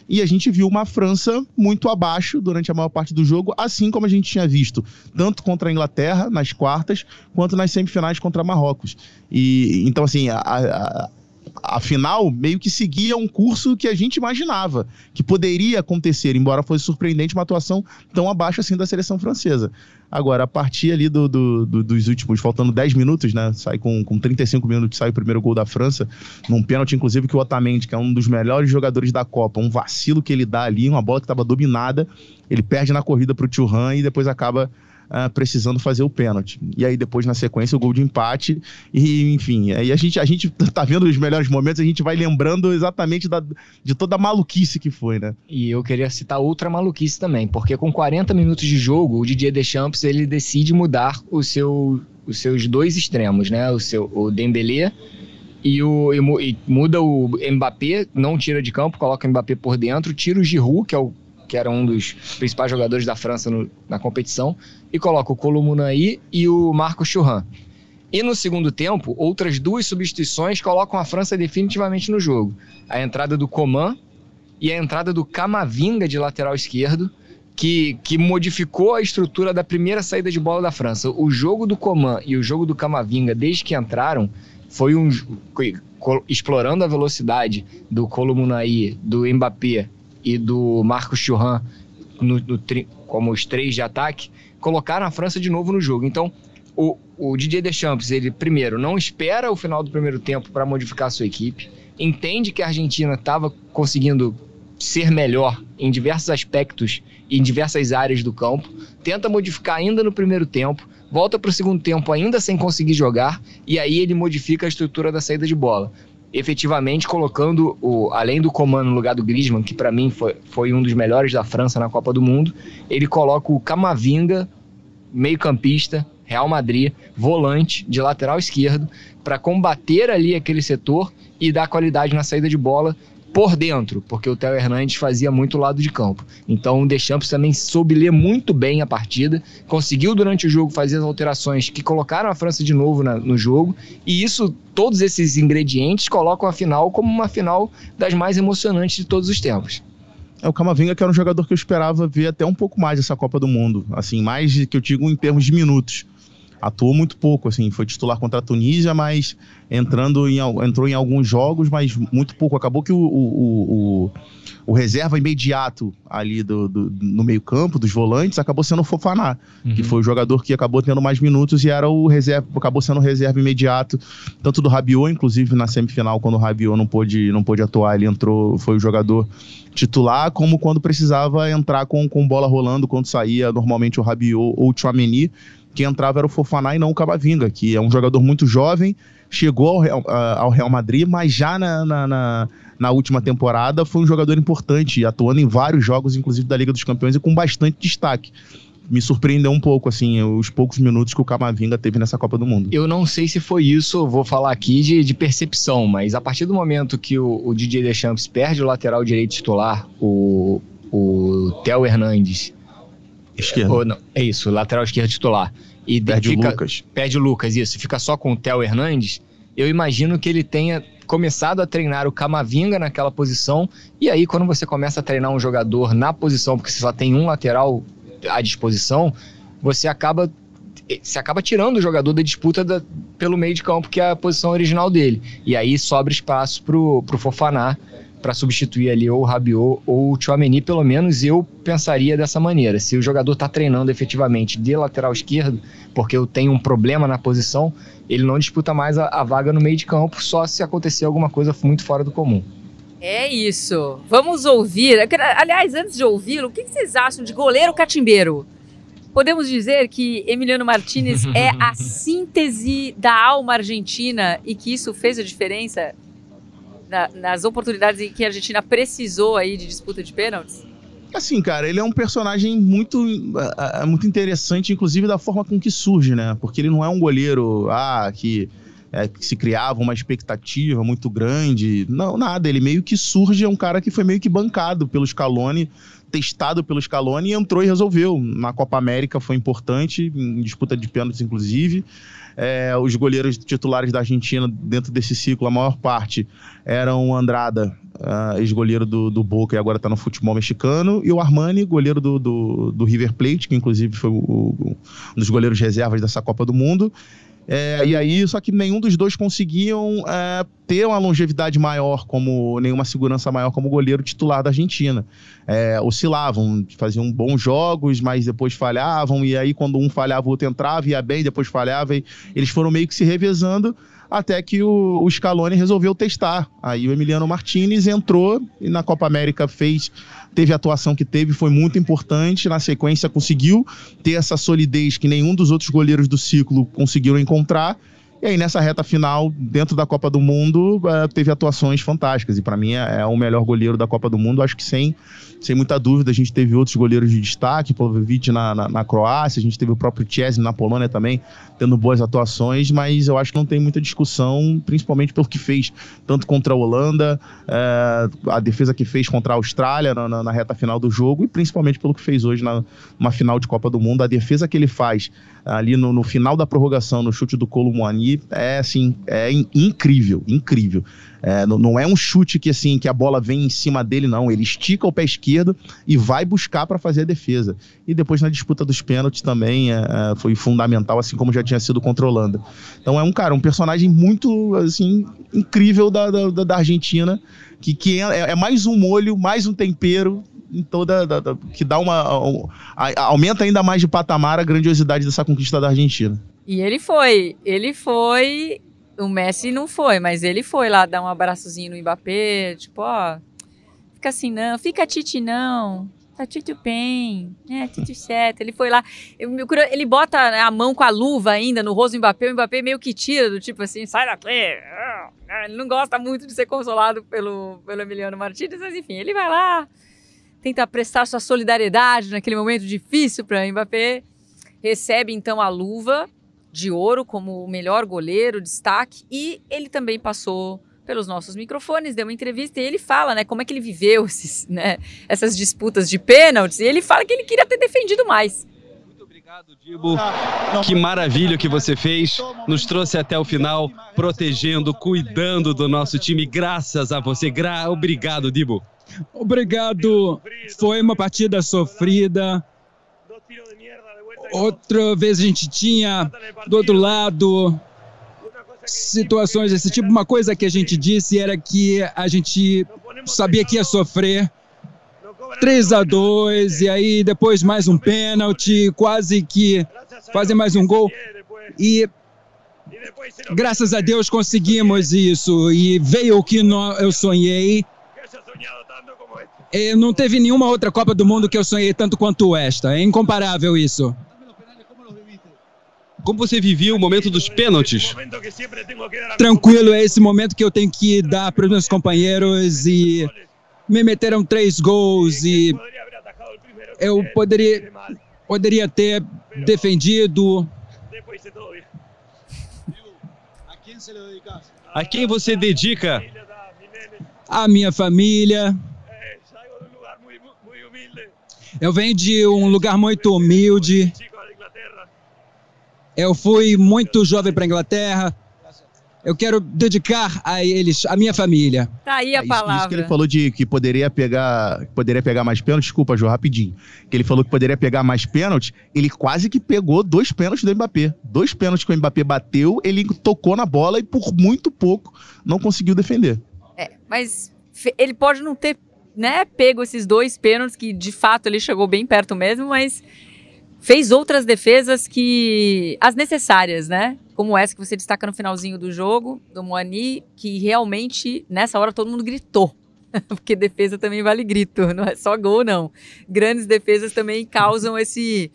B: E a gente viu uma França muito abaixo durante a maior parte do jogo, assim como a gente tinha visto, tanto contra a Inglaterra nas quartas, quanto nas semifinais contra Marrocos. E então, assim, a, a afinal, meio que seguia um curso que a gente imaginava que poderia acontecer, embora fosse surpreendente uma atuação tão abaixo assim da seleção francesa. Agora, a partir ali do, do, do, dos últimos, faltando 10 minutos, né? Sai com, com 35 minutos, sai o primeiro gol da França, num pênalti, inclusive, que o Otamendi, que é um dos melhores jogadores da Copa, um vacilo que ele dá ali, uma bola que estava dominada, ele perde na corrida para o Thuram e depois acaba uh, precisando fazer o pênalti. E aí depois na sequência o gol de empate e enfim, aí a gente a gente *laughs* tá vendo os melhores momentos, a gente vai lembrando exatamente da, de toda a maluquice que foi, né?
C: E eu queria citar outra maluquice também, porque com 40 minutos de jogo, o Didier Deschamps ele decide mudar o seu, os seus dois extremos, né? O seu o Dembélé e, o, e muda o Mbappé, não tira de campo, coloca o Mbappé por dentro, tira o Giroud, que é o que era um dos principais jogadores da França no, na competição, e coloca o Columunaí e o Marco Churran. E no segundo tempo, outras duas substituições colocam a França definitivamente no jogo. A entrada do Coman e a entrada do Camavinga de lateral esquerdo, que, que modificou a estrutura da primeira saída de bola da França. O jogo do Coman e o jogo do Camavinga, desde que entraram, foi um explorando a velocidade do Columunaí, do Mbappé e do Marcos Churran no, no, como os três de ataque, colocaram a França de novo no jogo. Então, o, o Didier Deschamps, ele primeiro não espera o final do primeiro tempo para modificar a sua equipe, entende que a Argentina estava conseguindo ser melhor em diversos aspectos e em diversas áreas do campo, tenta modificar ainda no primeiro tempo, volta para o segundo tempo ainda sem conseguir jogar e aí ele modifica a estrutura da saída de bola efetivamente colocando, o, além do comando no lugar do Griezmann, que para mim foi, foi um dos melhores da França na Copa do Mundo, ele coloca o Camavinga, meio-campista, Real Madrid, volante de lateral esquerdo, para combater ali aquele setor e dar qualidade na saída de bola por dentro, porque o Theo Hernandes fazia muito lado de campo. Então o Deschamps também soube ler muito bem a partida, conseguiu durante o jogo fazer as alterações que colocaram a França de novo na, no jogo, e isso, todos esses ingredientes colocam a final como uma final das mais emocionantes de todos os tempos.
B: É o Camavinga que era um jogador que eu esperava ver até um pouco mais essa Copa do Mundo, assim, mais que eu digo em termos de minutos atuou muito pouco, assim, foi titular contra a Tunísia, mas entrando em, entrou em alguns jogos, mas muito pouco. Acabou que o, o, o, o reserva imediato ali do, do no meio campo, dos volantes, acabou sendo o Fofaná, uhum. que foi o jogador que acabou tendo mais minutos e era o reserva, acabou sendo o reserva imediato, tanto do Rabiot, inclusive na semifinal, quando o Rabiot não pôde, não pôde atuar, ele entrou, foi o jogador titular, como quando precisava entrar com, com bola rolando, quando saía normalmente o Rabiot ou o Chouameni, quem entrava era o Fofaná e não o Camavinga, que é um jogador muito jovem, chegou ao Real, ao Real Madrid, mas já na, na, na, na, última temporada foi um jogador importante, atuando em vários jogos, inclusive da Liga dos Campeões, e com bastante destaque. Me surpreendeu um pouco, assim, os poucos minutos que o Camavinga teve nessa Copa do Mundo.
C: Eu não sei se foi isso, vou falar aqui de, de percepção, mas a partir do momento que o, o DJ Deschamps perde o lateral direito titular, o, o Theo Hernandes
B: Esquerdo.
C: não, é isso, lateral esquerdo titular.
B: E perde fica, o Lucas.
C: Perde o Lucas, isso. Fica só com o Theo Hernandes. Eu imagino que ele tenha começado a treinar o Camavinga naquela posição. E aí, quando você começa a treinar um jogador na posição, porque você só tem um lateral à disposição, você acaba se acaba tirando o jogador da disputa da, pelo meio de campo, que é a posição original dele. E aí sobra espaço pro, pro Fofaná para substituir ali ou o Rabiot ou o Chouameni, pelo menos eu pensaria dessa maneira. Se o jogador está treinando efetivamente de lateral esquerdo, porque eu tenho um problema na posição, ele não disputa mais a, a vaga no meio de campo, só se acontecer alguma coisa muito fora do comum.
A: É isso. Vamos ouvir. Aliás, antes de ouvi-lo, o que vocês acham de goleiro catimbeiro? Podemos dizer que Emiliano Martinez é a *laughs* síntese da alma argentina e que isso fez a diferença na, nas oportunidades em que a Argentina precisou aí de disputa de pênaltis?
B: Assim, cara, ele é um personagem muito, uh, muito interessante, inclusive da forma com que surge, né? Porque ele não é um goleiro ah, que, é, que se criava uma expectativa muito grande. Não, nada. Ele meio que surge, é um cara que foi meio que bancado pelo Scaloni, testado pelo Scaloni e entrou e resolveu. Na Copa América foi importante, em disputa de pênaltis, inclusive. É, os goleiros titulares da Argentina dentro desse ciclo, a maior parte eram o Andrada, uh, ex-goleiro do, do Boca e agora está no futebol mexicano, e o Armani, goleiro do, do, do River Plate, que inclusive foi o, o, um dos goleiros reservas dessa Copa do Mundo. É, e aí, só que nenhum dos dois conseguiam é, ter uma longevidade maior, como nenhuma segurança maior como goleiro titular da Argentina. É, oscilavam, faziam bons jogos, mas depois falhavam, e aí quando um falhava, o outro entrava, ia bem, depois falhava, e eles foram meio que se revezando até que o, o Scaloni resolveu testar. Aí o Emiliano Martinez entrou e na Copa América fez teve a atuação que teve, foi muito importante. Na sequência, conseguiu ter essa solidez que nenhum dos outros goleiros do ciclo conseguiram encontrar. E aí, nessa reta final, dentro da Copa do Mundo, eh, teve atuações fantásticas. E para mim é, é, o melhor goleiro da Copa do Mundo. Acho que sem, sem muita dúvida, a gente teve outros goleiros de destaque, Plovic na, na, na, Croácia, a gente teve o próprio Chesney na Polônia também, tendo boas atuações, mas eu acho que não tem muita discussão, principalmente pelo que fez, tanto contra a Holanda, é, a defesa que fez contra a Austrália na, na, na, reta final do jogo, e principalmente pelo que fez hoje na, numa final de Copa do Mundo. A defesa que ele faz ali no, no final da prorrogação, no chute do Colomboani, é assim, é incrível, incrível. É, não, não, é um chute que assim que a bola vem em cima dele, não. Ele estica o pé esquerdo e vai buscar para fazer a defesa. E depois na disputa dos pênaltis também é, é, foi fundamental, assim como já tinha sido controlando. Então é um cara, um personagem muito assim incrível da, da, da Argentina, que, que é, é mais um molho, mais um tempero em toda da, que dá uma aumenta ainda mais de patamar a grandiosidade dessa conquista da Argentina.
A: E ele foi, ele foi o Messi não foi, mas ele foi lá dar um abraçozinho no Mbappé, tipo, ó, fica assim não, fica Titi não, tá tudo bem, é, tudo certo. Ele foi lá, ele bota a mão com a luva ainda no rosto do Mbappé, o Mbappé meio que tira, do tipo assim, sai daqui. Ele não gosta muito de ser consolado pelo, pelo Emiliano Martínez, mas enfim, ele vai lá, tenta prestar sua solidariedade naquele momento difícil para Mbappé, recebe então a luva de ouro como o melhor goleiro, destaque, e ele também passou pelos nossos microfones, deu uma entrevista e ele fala, né, como é que ele viveu *laughs* esses, né, essas disputas de pênaltis, e ele fala que ele queria ter defendido mais.
D: Muito obrigado, Dibo. Que maravilha que você fez. Nos trouxe até o final, protegendo, cuidando do nosso time. Graças a você. Gra obrigado, Dibo.
E: Obrigado. Foi uma partida sofrida Outra vez a gente tinha do outro lado situações desse tipo. Uma coisa que a gente disse era que a gente sabia que ia sofrer 3 a 2 e aí depois mais um pênalti, quase que fazer mais um gol. E graças a Deus conseguimos isso e veio o que eu sonhei. E não teve nenhuma outra Copa do Mundo que eu sonhei tanto quanto esta. É incomparável isso.
D: Como você vivia o momento dos pênaltis?
E: Tranquilo, é esse momento que eu tenho que dar para os meus companheiros e me meteram três gols e eu poderia, poderia ter defendido.
D: A quem você dedica?
E: A minha família. Eu venho de um lugar muito humilde. Eu fui muito jovem para a Inglaterra. Eu quero dedicar a eles, a minha família.
A: Tá aí a é, palavra.
B: Isso que ele falou de que poderia pegar, poderia pegar mais pênaltis. Desculpa, João, rapidinho. Que ele falou que poderia pegar mais pênaltis. Ele quase que pegou dois pênaltis do Mbappé. Dois pênaltis que o Mbappé bateu, ele tocou na bola e por muito pouco não conseguiu defender.
A: É, mas ele pode não ter, né, pego esses dois pênaltis que de fato ele chegou bem perto mesmo, mas fez outras defesas que as necessárias, né? Como essa que você destaca no finalzinho do jogo, do Moani, que realmente nessa hora todo mundo gritou. *laughs* Porque defesa também vale grito, *laughs* não é só gol, não. Grandes defesas também causam esse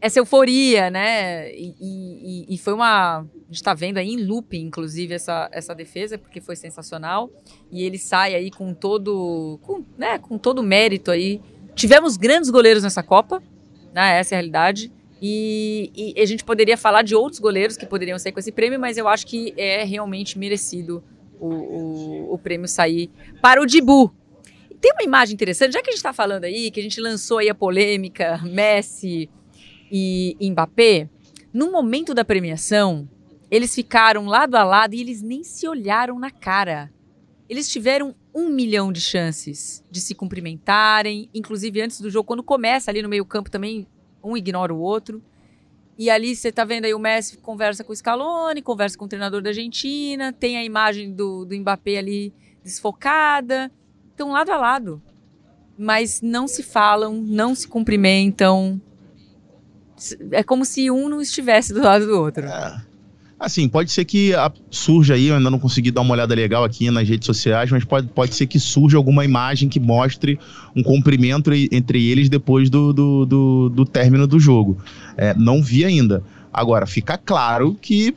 A: essa euforia, né? E, e, e foi uma. A gente está vendo aí em loop, inclusive, essa, essa defesa, porque foi sensacional. E ele sai aí com todo. Com, né, com todo mérito aí tivemos grandes goleiros nessa Copa, né? Essa é a realidade. E, e, a gente poderia falar de outros goleiros que poderiam sair com esse prêmio, mas eu acho que é realmente merecido o, o, o prêmio sair para o Dibu. Tem uma imagem interessante, já que a gente está falando aí, que a gente lançou aí a polêmica Messi e Mbappé, no momento da premiação, eles ficaram lado a lado e eles nem se olharam na cara. Eles tiveram um milhão de chances de se cumprimentarem, inclusive antes do jogo, quando começa ali no meio-campo também, um ignora o outro. E ali você tá vendo aí o Messi conversa com o Scaloni, conversa com o treinador da Argentina, tem a imagem do, do Mbappé ali desfocada. Estão lado a lado. Mas não se falam, não se cumprimentam. É como se um não estivesse do lado do outro. É.
B: Assim, pode ser que surja aí, eu ainda não consegui dar uma olhada legal aqui nas redes sociais, mas pode, pode ser que surja alguma imagem que mostre um cumprimento entre eles depois do, do, do, do término do jogo. É, não vi ainda. Agora, fica claro que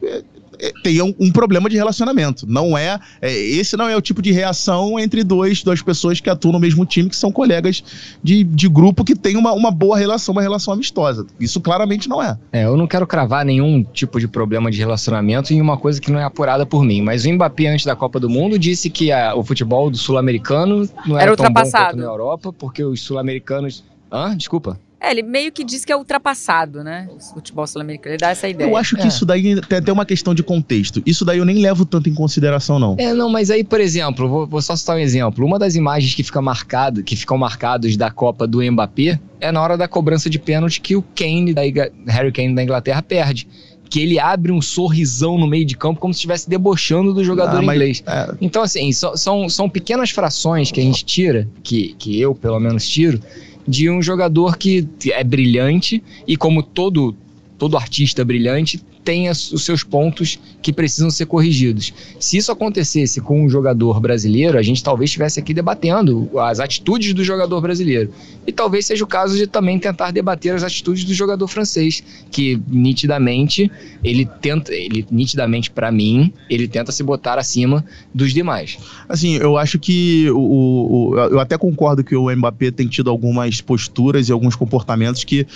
B: é, tenha um, um, problema de relacionamento. Não é, é, esse não é o tipo de reação entre dois, duas pessoas que atuam no mesmo time, que são colegas de, de grupo que tem uma, uma boa relação, uma relação amistosa. Isso claramente não é.
C: É, eu não quero cravar nenhum tipo de problema de relacionamento em uma coisa que não é apurada por mim. Mas o Mbappé, antes da Copa do Mundo, disse que a, o futebol do sul-americano não era, era tão bom quanto na Europa, porque os sul-americanos. Hã? Desculpa.
A: É, ele meio que diz que é ultrapassado, né? O futebol sul-americano. Ele dá essa ideia.
B: Eu acho que é. isso daí tem até uma questão de contexto. Isso daí eu nem levo tanto em consideração, não.
C: É, não, mas aí, por exemplo, vou, vou só citar um exemplo. Uma das imagens que fica marcado, que ficam marcados da Copa do Mbappé é na hora da cobrança de pênalti que o Kane, da Harry Kane da Inglaterra, perde que ele abre um sorrisão no meio de campo como se estivesse debochando do jogador ah, mas, inglês. É... Então, assim, so, são, são pequenas frações que a gente tira, que, que eu pelo menos tiro, de um jogador que é brilhante e como todo todo artista brilhante tem os seus pontos que precisam ser corrigidos. Se isso acontecesse com um jogador brasileiro, a gente talvez estivesse aqui debatendo as atitudes do jogador brasileiro. E talvez seja o caso de também tentar debater as atitudes do jogador francês, que nitidamente ele tenta, ele nitidamente para mim, ele tenta se botar acima dos demais.
B: Assim, eu acho que o, o eu até concordo que o Mbappé tem tido algumas posturas e alguns comportamentos que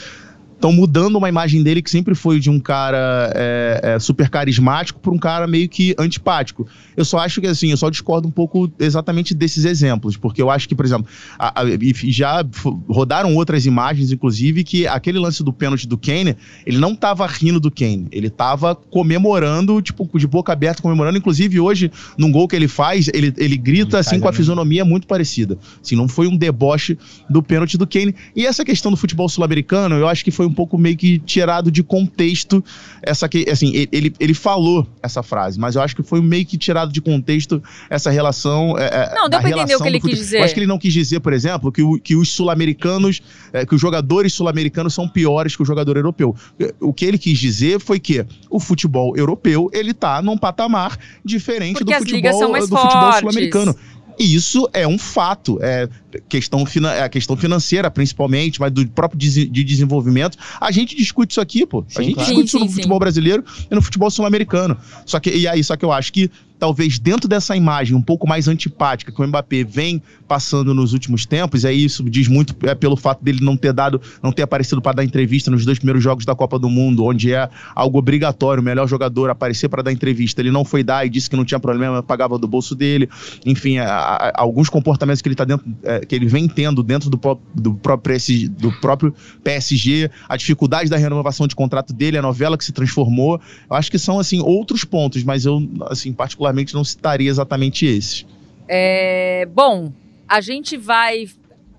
B: estão mudando uma imagem dele que sempre foi de um cara é, é, super carismático para um cara meio que antipático. Eu só acho que assim, eu só discordo um pouco exatamente desses exemplos, porque eu acho que, por exemplo, a, a, já rodaram outras imagens, inclusive, que aquele lance do pênalti do Kane, ele não tava rindo do Kane, ele tava comemorando, tipo, de boca aberta, comemorando. Inclusive, hoje, num gol que ele faz, ele, ele grita assim com a fisionomia muito parecida. Assim, não foi um deboche do pênalti do Kane. E essa questão do futebol sul-americano, eu acho que foi um pouco meio que tirado de contexto essa que assim ele, ele falou essa frase mas eu acho que foi meio que tirado de contexto essa relação é, é
A: não deu pra entender o que ele quis dizer.
B: Eu acho que ele não quis dizer por exemplo que, o, que os sul-americanos é, que os jogadores sul-americanos são piores que o jogador europeu. O que ele quis dizer foi que o futebol europeu ele tá num patamar diferente
A: Porque
B: do futebol do futebol sul-americano
A: e
B: isso é um fato. É questão, é a questão financeira, principalmente, mas do próprio de desenvolvimento. A gente discute isso aqui, pô. Sim, a gente claro. discute sim, isso no sim, futebol brasileiro e no futebol sul-americano. Só que, e aí, só que eu acho que talvez dentro dessa imagem um pouco mais antipática que o Mbappé vem passando nos últimos tempos, aí isso diz muito é, pelo fato dele não ter dado, não ter aparecido para dar entrevista nos dois primeiros jogos da Copa do Mundo, onde é algo obrigatório o melhor jogador aparecer para dar entrevista. Ele não foi dar e disse que não tinha problema, pagava do bolso dele. Enfim, a, a, alguns comportamentos que ele tá dentro, é, que ele vem tendo dentro do, do, próprio PSG, do próprio PSG, a dificuldade da renovação de contrato dele, a novela que se transformou. Eu acho que são assim outros pontos, mas eu assim particularmente particularmente não citaria exatamente esses.
A: É, bom, a gente vai.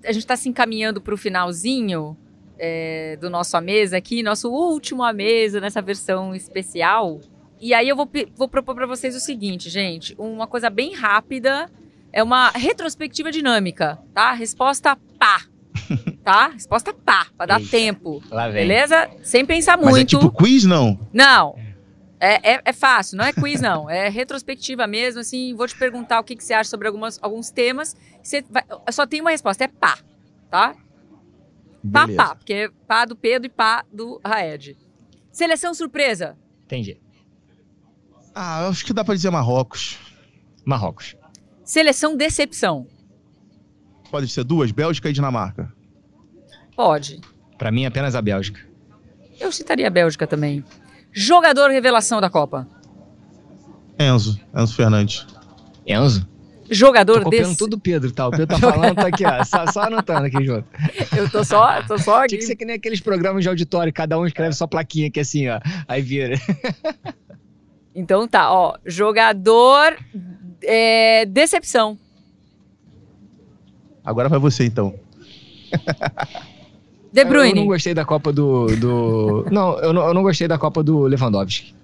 A: A gente está se encaminhando para o finalzinho é, do nosso A Mesa aqui, nosso último A Mesa nessa versão especial. E aí eu vou, vou propor para vocês o seguinte, gente: uma coisa bem rápida. É uma retrospectiva dinâmica, tá? Resposta pá. *laughs* Tá? Resposta pá, para dar Eita, tempo. Beleza? Sem pensar muito. Mas é
B: tipo quiz, não?
A: Não. É, é, é, fácil, não é quiz, não. É retrospectiva mesmo, assim, vou te perguntar o que, que você acha sobre algumas, alguns temas. Você vai, só tem uma resposta, é pá, tá? Pá, Beleza. pá, porque é pá do Pedro e pá do Raed. Seleção surpresa.
C: Entendi.
B: Ah, acho que dá pra dizer Marrocos.
C: Marrocos.
A: Seleção decepção.
B: Pode ser duas, Bélgica e Dinamarca.
A: Pode.
C: Pra mim, apenas a Bélgica.
A: Eu citaria a Bélgica também. Jogador revelação da Copa.
B: Enzo, Enzo Fernandes.
C: Enzo?
A: Jogador
C: Tô
A: desse.
C: tudo Pedro, tá? O Pedro tá *laughs* falando, tá aqui, ó. Só, só anotando aqui junto.
A: Eu tô só, tô só
C: Tinha
A: aqui.
C: que ser que nem aqueles programas de auditório, cada um escreve sua plaquinha aqui assim, ó. Aí vira. *laughs*
A: Então tá, ó. Jogador. é, decepção.
B: Agora vai você, então. *laughs*
A: De
C: Eu não
A: Bruyne.
C: gostei da Copa do. do... *laughs* Não, eu não, eu não gostei da Copa do Lewandowski.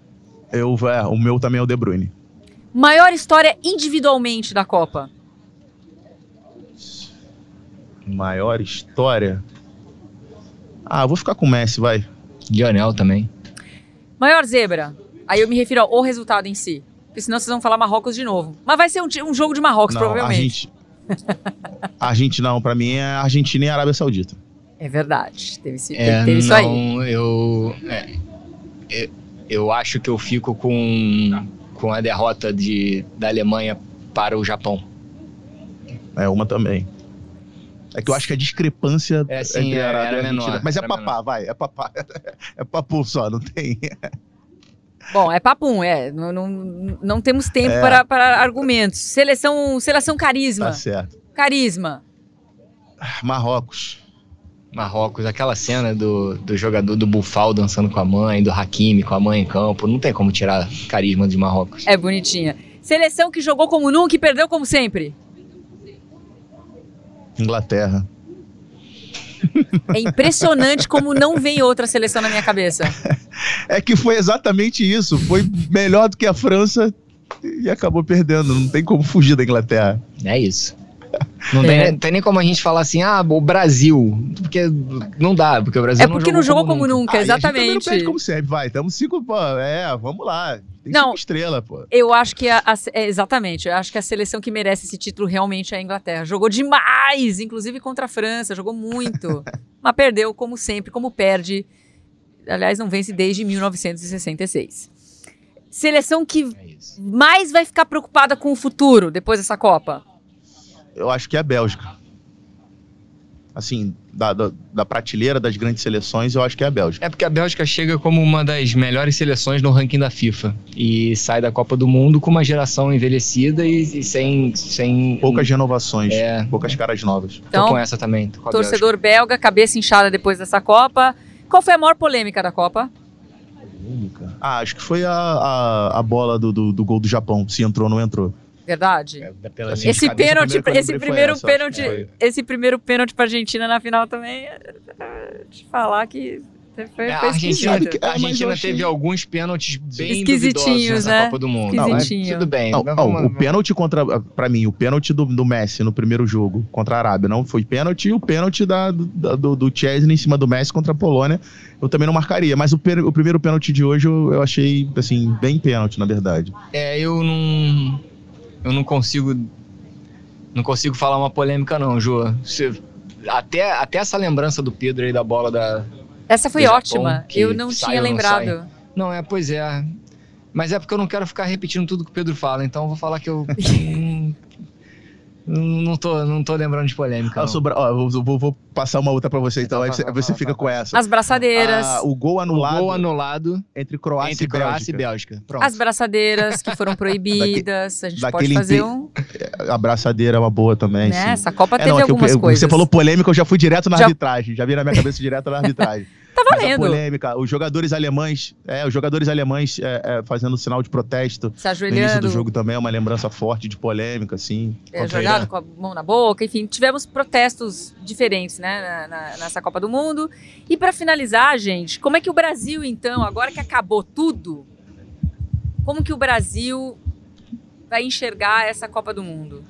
B: Eu, é, o meu também é o De Bruyne.
A: Maior história individualmente da Copa.
B: Maior história. Ah, eu vou ficar com o Messi, vai.
C: Lionel também.
A: Maior zebra. Aí eu me refiro ao resultado em si. Porque senão vocês vão falar Marrocos de novo. Mas vai ser um, um jogo de Marrocos, provavelmente.
B: Argenti- Argentina, não, pra mim é Argentina e Arábia Saudita.
A: É verdade. Teve, esse-
C: É,
A: teve isso aí.
C: não, eu, é, eu. Eu acho que eu fico com, com a derrota de, da Alemanha para o Japão.
B: É uma também. É que eu acho que a discrepância
C: É, sim,
B: entre
C: era-
B: Arábia
C: era
B: e Argentina.
C: menor,
B: Mas é papá, vai, é papá. *laughs* É papo só, não tem.
A: Bom, é papum, é. Não, não, não temos tempo
B: É.
A: para, para argumentos. Seleção, seleção carisma.
B: Tá certo.
A: Carisma.
B: Marrocos.
C: Marrocos, aquela cena do, do jogador do Bufal dançando com a mãe, do Hakimi com a mãe em campo, não tem como tirar carisma de Marrocos.
A: É bonitinha. Seleção que jogou como nunca e perdeu como sempre.
B: Inglaterra. *laughs*
A: É impressionante como não vem outra seleção na minha cabeça. *laughs*
B: É que foi exatamente isso. Foi melhor do que a França e acabou perdendo. Não tem como fugir da Inglaterra.
C: É isso. Não
A: É.
C: tem, nem- tem nem como a gente falar assim, ah, o Brasil. Porque não dá, porque o Brasil
A: É porque não jogou como nunca,
B: Ah, e a gente também não perde como sempre, vai. Estamos cinco, pô. É, vamos lá. Tem
A: Não.
B: cinco estrelas, pô.
A: Eu acho que a, a- é, exatamente, eu acho que a seleção que merece esse título realmente é a Inglaterra. Jogou demais, inclusive contra a França, jogou muito, *laughs* mas perdeu como sempre, como perde. Aliás, não vence desde 1966. Seleção que
C: É
A: mais vai ficar preocupada com o futuro depois dessa Copa.
B: Eu acho que é a Bélgica. Assim, da, da, da prateleira das grandes seleções, eu acho que é a Bélgica.
C: É porque a Bélgica chega como uma das melhores seleções no ranking da FIFA. E sai da Copa do Mundo com uma geração envelhecida e, e sem, sem.
B: Poucas renovações,
C: É.
B: poucas caras novas.
C: Tô
A: Então,
C: com essa também. Tô com a
A: torcedor belga, cabeça inchada depois dessa Copa. Qual foi a maior polêmica da Copa?
B: Ah, acho que foi a, a, a bola do, do, do gol do Japão, se entrou ou não entrou.
A: Verdade.
C: Pela
B: Assim,
C: minha-
A: Esse pênalti, esse primeiro pênalti,
B: foi.
A: esse primeiro pênalti pra Argentina na final também, é, te falar que foi,
C: É, a Argentina, a
B: é,
C: Argentina
B: achei-
C: teve alguns pênaltis bem
A: Esquisitinhos, né?
C: Copa do Mundo. Não, mas
A: Esquisitinho.
C: tudo bem.
B: Não, não,
C: vamos-
B: o pênalti contra, pra mim, o pênalti do, do Messi no primeiro jogo contra a Arábia não foi pênalti, e o pênalti da, da- do, do Chesney em cima do Messi contra a Polônia eu também não marcaria, mas o, o primeiro pênalti de hoje eu, eu achei, assim, bem pênalti, na verdade.
C: É, eu não. Eu não consigo. Não consigo falar uma polêmica, não, Ju. Você- até, até essa lembrança do Pedro aí da bola da.
A: Essa foi
C: Japão,
A: ótima. Eu não tinha
C: ou não
A: lembrado.
C: Não, é, pois é. Mas é porque eu não quero ficar repetindo tudo que o Pedro fala, então eu vou falar que eu. *laughs* não, tô, não tô lembrando de polêmica.
B: Ah,
C: não.
B: sobra- ó, eu vou, vou passar uma outra pra você, então,
C: Então,
B: aí
C: vai,
B: você,
C: vai,
B: você
C: vai,
B: fica com essa.
A: As braçadeiras,
B: Ah, o gol
C: O
B: anulado
C: gol anulado
B: entre Croácia
C: entre
B: e
C: Croácia e
B: Bélgica.
C: Bélgica. Pronto.
A: as braçadeiras que foram *laughs* proibidas. a gente pode fazer um.
B: A braçadeira é uma boa também,
A: Né?
B: sim.
A: Essa Copa
B: É,
A: teve
B: não, é eu-
A: algumas
B: eu-
A: coisas.
B: Você falou polêmica, eu já fui direto na
A: Já-
B: arbitragem. Já vi na minha cabeça direto na *laughs* arbitragem.
A: Tá
B: Mas a
A: valendo.
B: polêmica, os jogadores alemães, é, os jogadores alemães é, é, fazendo sinal de protesto
A: Se
B: no início
A: ajoelhando.
B: do jogo também é uma lembrança forte de polêmica, assim.
A: é, jogado
C: Irã.
A: com a mão na boca, enfim, tivemos protestos diferentes, né, na- na- nessa Copa do Mundo. E pra finalizar, gente, como é que o Brasil, então, agora que acabou tudo, como que o Brasil vai enxergar essa Copa do Mundo?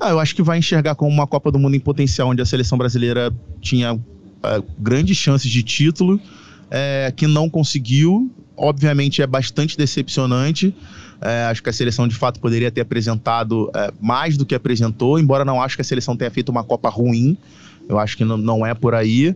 B: Ah, eu acho que vai enxergar como uma Copa do Mundo em potencial, onde a seleção brasileira tinha é, grandes chances de título, é, que não conseguiu. Obviamente é bastante decepcionante. É, acho que a seleção de fato poderia ter apresentado é, mais do que apresentou, embora não acho que a seleção tenha feito uma Copa ruim. Eu acho que não, não é por aí.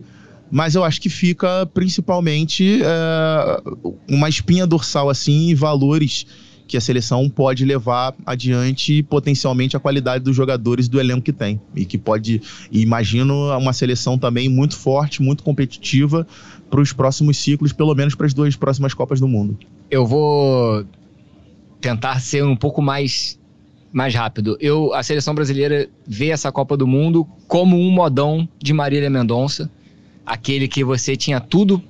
B: Mas eu acho que fica principalmente é, uma espinha dorsal assim e valores que a seleção pode levar adiante potencialmente a qualidade dos jogadores do elenco que tem. E que pode, imagino uma seleção também muito forte, muito competitiva para os próximos ciclos, pelo menos para as duas próximas Copas do Mundo.
C: Eu vou tentar ser um pouco mais mais rápido. Eu, a seleção brasileira vê essa Copa do Mundo como um modão de Marília Mendonça, aquele que você tinha tudo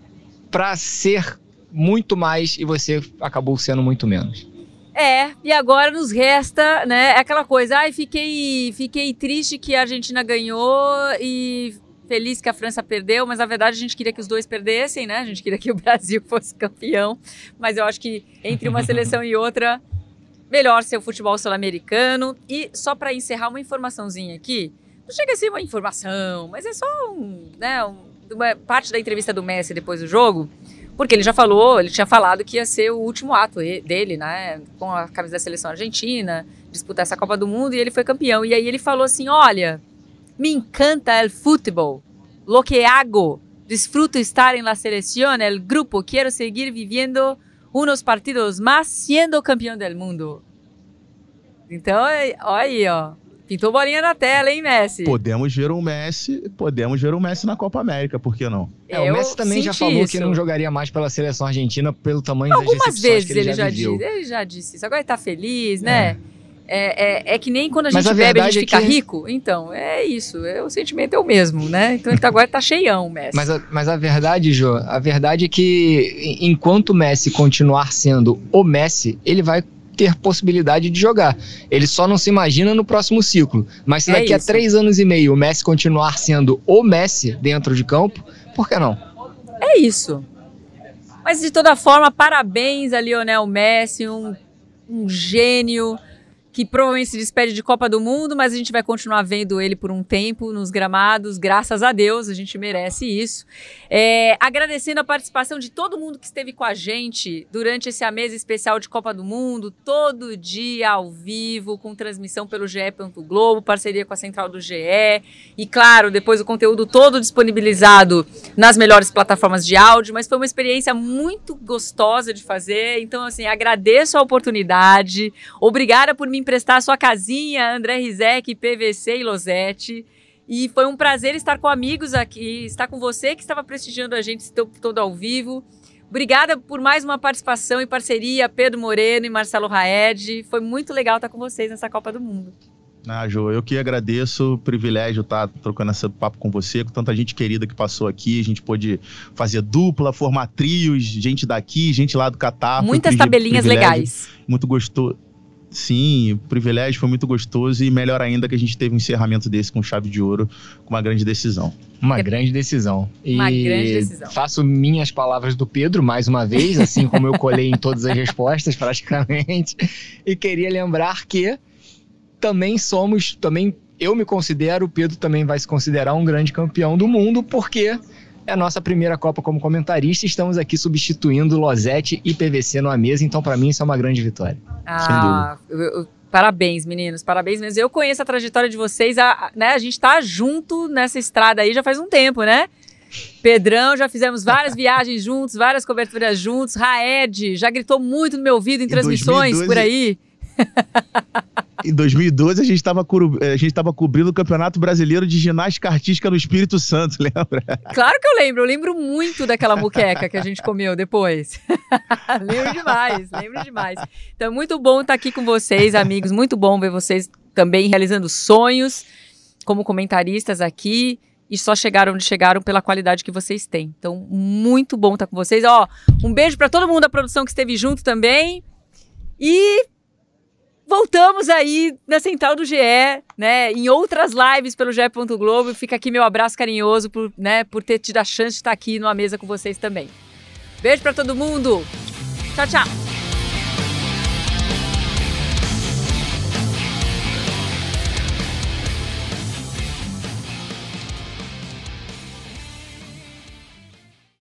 C: para ser muito mais e você acabou sendo muito menos.
A: É, e agora nos resta, né, aquela coisa, ai, fiquei, fiquei triste que a Argentina ganhou e feliz que a França perdeu, mas na verdade a gente queria que os dois perdessem, né? A gente queria que o *laughs* Brasil fosse campeão, mas eu acho que entre uma seleção e outra, melhor ser o futebol sul-americano. E só para encerrar uma informaçãozinha aqui, não chega a ser uma informação, mas é só um, né, um, uma parte da entrevista do Messi depois do jogo, porque ele já falou, ele tinha falado que ia ser o último ato dele, né, com a camisa da seleção argentina, disputar essa Copa do Mundo e ele foi campeão. E aí ele falou assim: "Olha, me encanta o futebol, lo que hago, disfruto estar en la selección, el grupo, quiero seguir viviendo unos partidos más siendo campeão del mundo". Então, olha aí, ó. Pintou bolinha na tela, hein, Messi?
B: Podemos ver um Messi, podemos ver um Messi na Copa América, por que não?
C: É, o Messi também já falou
A: isso.
C: que não jogaria mais pela seleção argentina pelo tamanho
A: Algumas
C: das decepções
A: vezes
C: que ele,
A: ele já,
C: viveu.
A: disse, ele já disse isso. Agora ele tá feliz, né? É, é, é que nem quando a gente
C: a
A: bebe a gente
C: é
A: fica
C: que-
A: rico. Então, é isso. É, o sentimento é o mesmo, né? Então ele tá, agora tá cheião, o Messi.
C: Mas a, mas a verdade, Jô, a verdade é que en- enquanto o Messi continuar sendo o Messi, ele vai ter possibilidade de jogar. Ele só não se imagina no próximo ciclo. Mas se
A: É
C: daqui a três anos e meio o Messi continuar sendo o Messi dentro de campo, por que não?
A: É isso. Mas de toda forma, parabéns a Lionel Messi, um, um gênio que provavelmente se despede de Copa do Mundo, mas a gente vai continuar vendo ele por um tempo nos gramados, graças a Deus, a gente merece isso. É, agradecendo a participação de todo mundo que esteve com a gente durante esse mesa especial de Copa do Mundo, todo dia ao vivo, com transmissão pelo GE. Globo, parceria com a Central do GE. E claro, depois o conteúdo todo disponibilizado nas melhores plataformas de áudio, mas foi uma experiência muito gostosa de fazer. Então, assim, agradeço a oportunidade. Obrigada por me emprestar sua casinha, André Rizek, PVC e Losete. E foi um prazer estar com amigos aqui, estar com você que estava prestigiando a gente todo ao vivo. Obrigada por mais uma participação e parceria, Pedro Moreno e Marcelo Raed. Foi muito legal estar com vocês nessa Copa do Mundo.
B: Ah, Jô, eu que agradeço o privilégio estar trocando esse papo com você, com tanta gente querida que passou aqui. A gente pôde fazer dupla, formar trios, gente daqui, gente lá do Catar.
A: Muitas tabelinhas legais.
B: Muito gostoso. Sim, o privilégio foi muito gostoso e melhor ainda que a gente teve um encerramento desse com chave de ouro, com uma grande decisão.
C: Uma
A: É-
C: grande decisão.
A: Uma
C: e
A: grande decisão.
C: Faço minhas palavras do Pedro mais uma vez, assim como eu colei em todas as respostas, praticamente. E queria lembrar que também somos, também eu me considero, o Pedro também vai se considerar um grande campeão do mundo, porque é a nossa primeira Copa como comentarista e estamos aqui substituindo Losete e PVC numa mesa, então para mim isso é uma grande vitória.
A: Ah, eu- eu- parabéns, meninos, parabéns mesmo. Eu conheço a trajetória de vocês, a, né? A gente tá junto nessa estrada aí já faz um tempo, né? Pedrão, já fizemos várias *laughs* viagens juntos, várias coberturas juntos. Raed já gritou muito no meu ouvido em
B: Em
A: transmissões
B: 2012
A: por aí. *laughs*
B: Em 2012, a gente estava a gente tava cobrindo o Campeonato Brasileiro de Ginástica Artística no Espírito Santo, *laughs* lembra?
A: Claro que eu lembro, eu lembro muito daquela muqueca que a gente comeu depois. *laughs* lembro demais, lembro demais. Então muito bom estar aqui com vocês, amigos, muito bom ver vocês também realizando sonhos como comentaristas aqui e só chegaram onde chegaram pela qualidade que vocês têm. Então, muito bom estar com vocês. Ó, um beijo para todo mundo da produção que esteve junto também. E voltamos aí na central do GE, né? Em outras lives pelo GE. Globo. Fica aqui meu abraço carinhoso por, né, por ter tido a chance de estar aqui numa mesa com vocês também. Beijo para todo mundo. Tchau, tchau.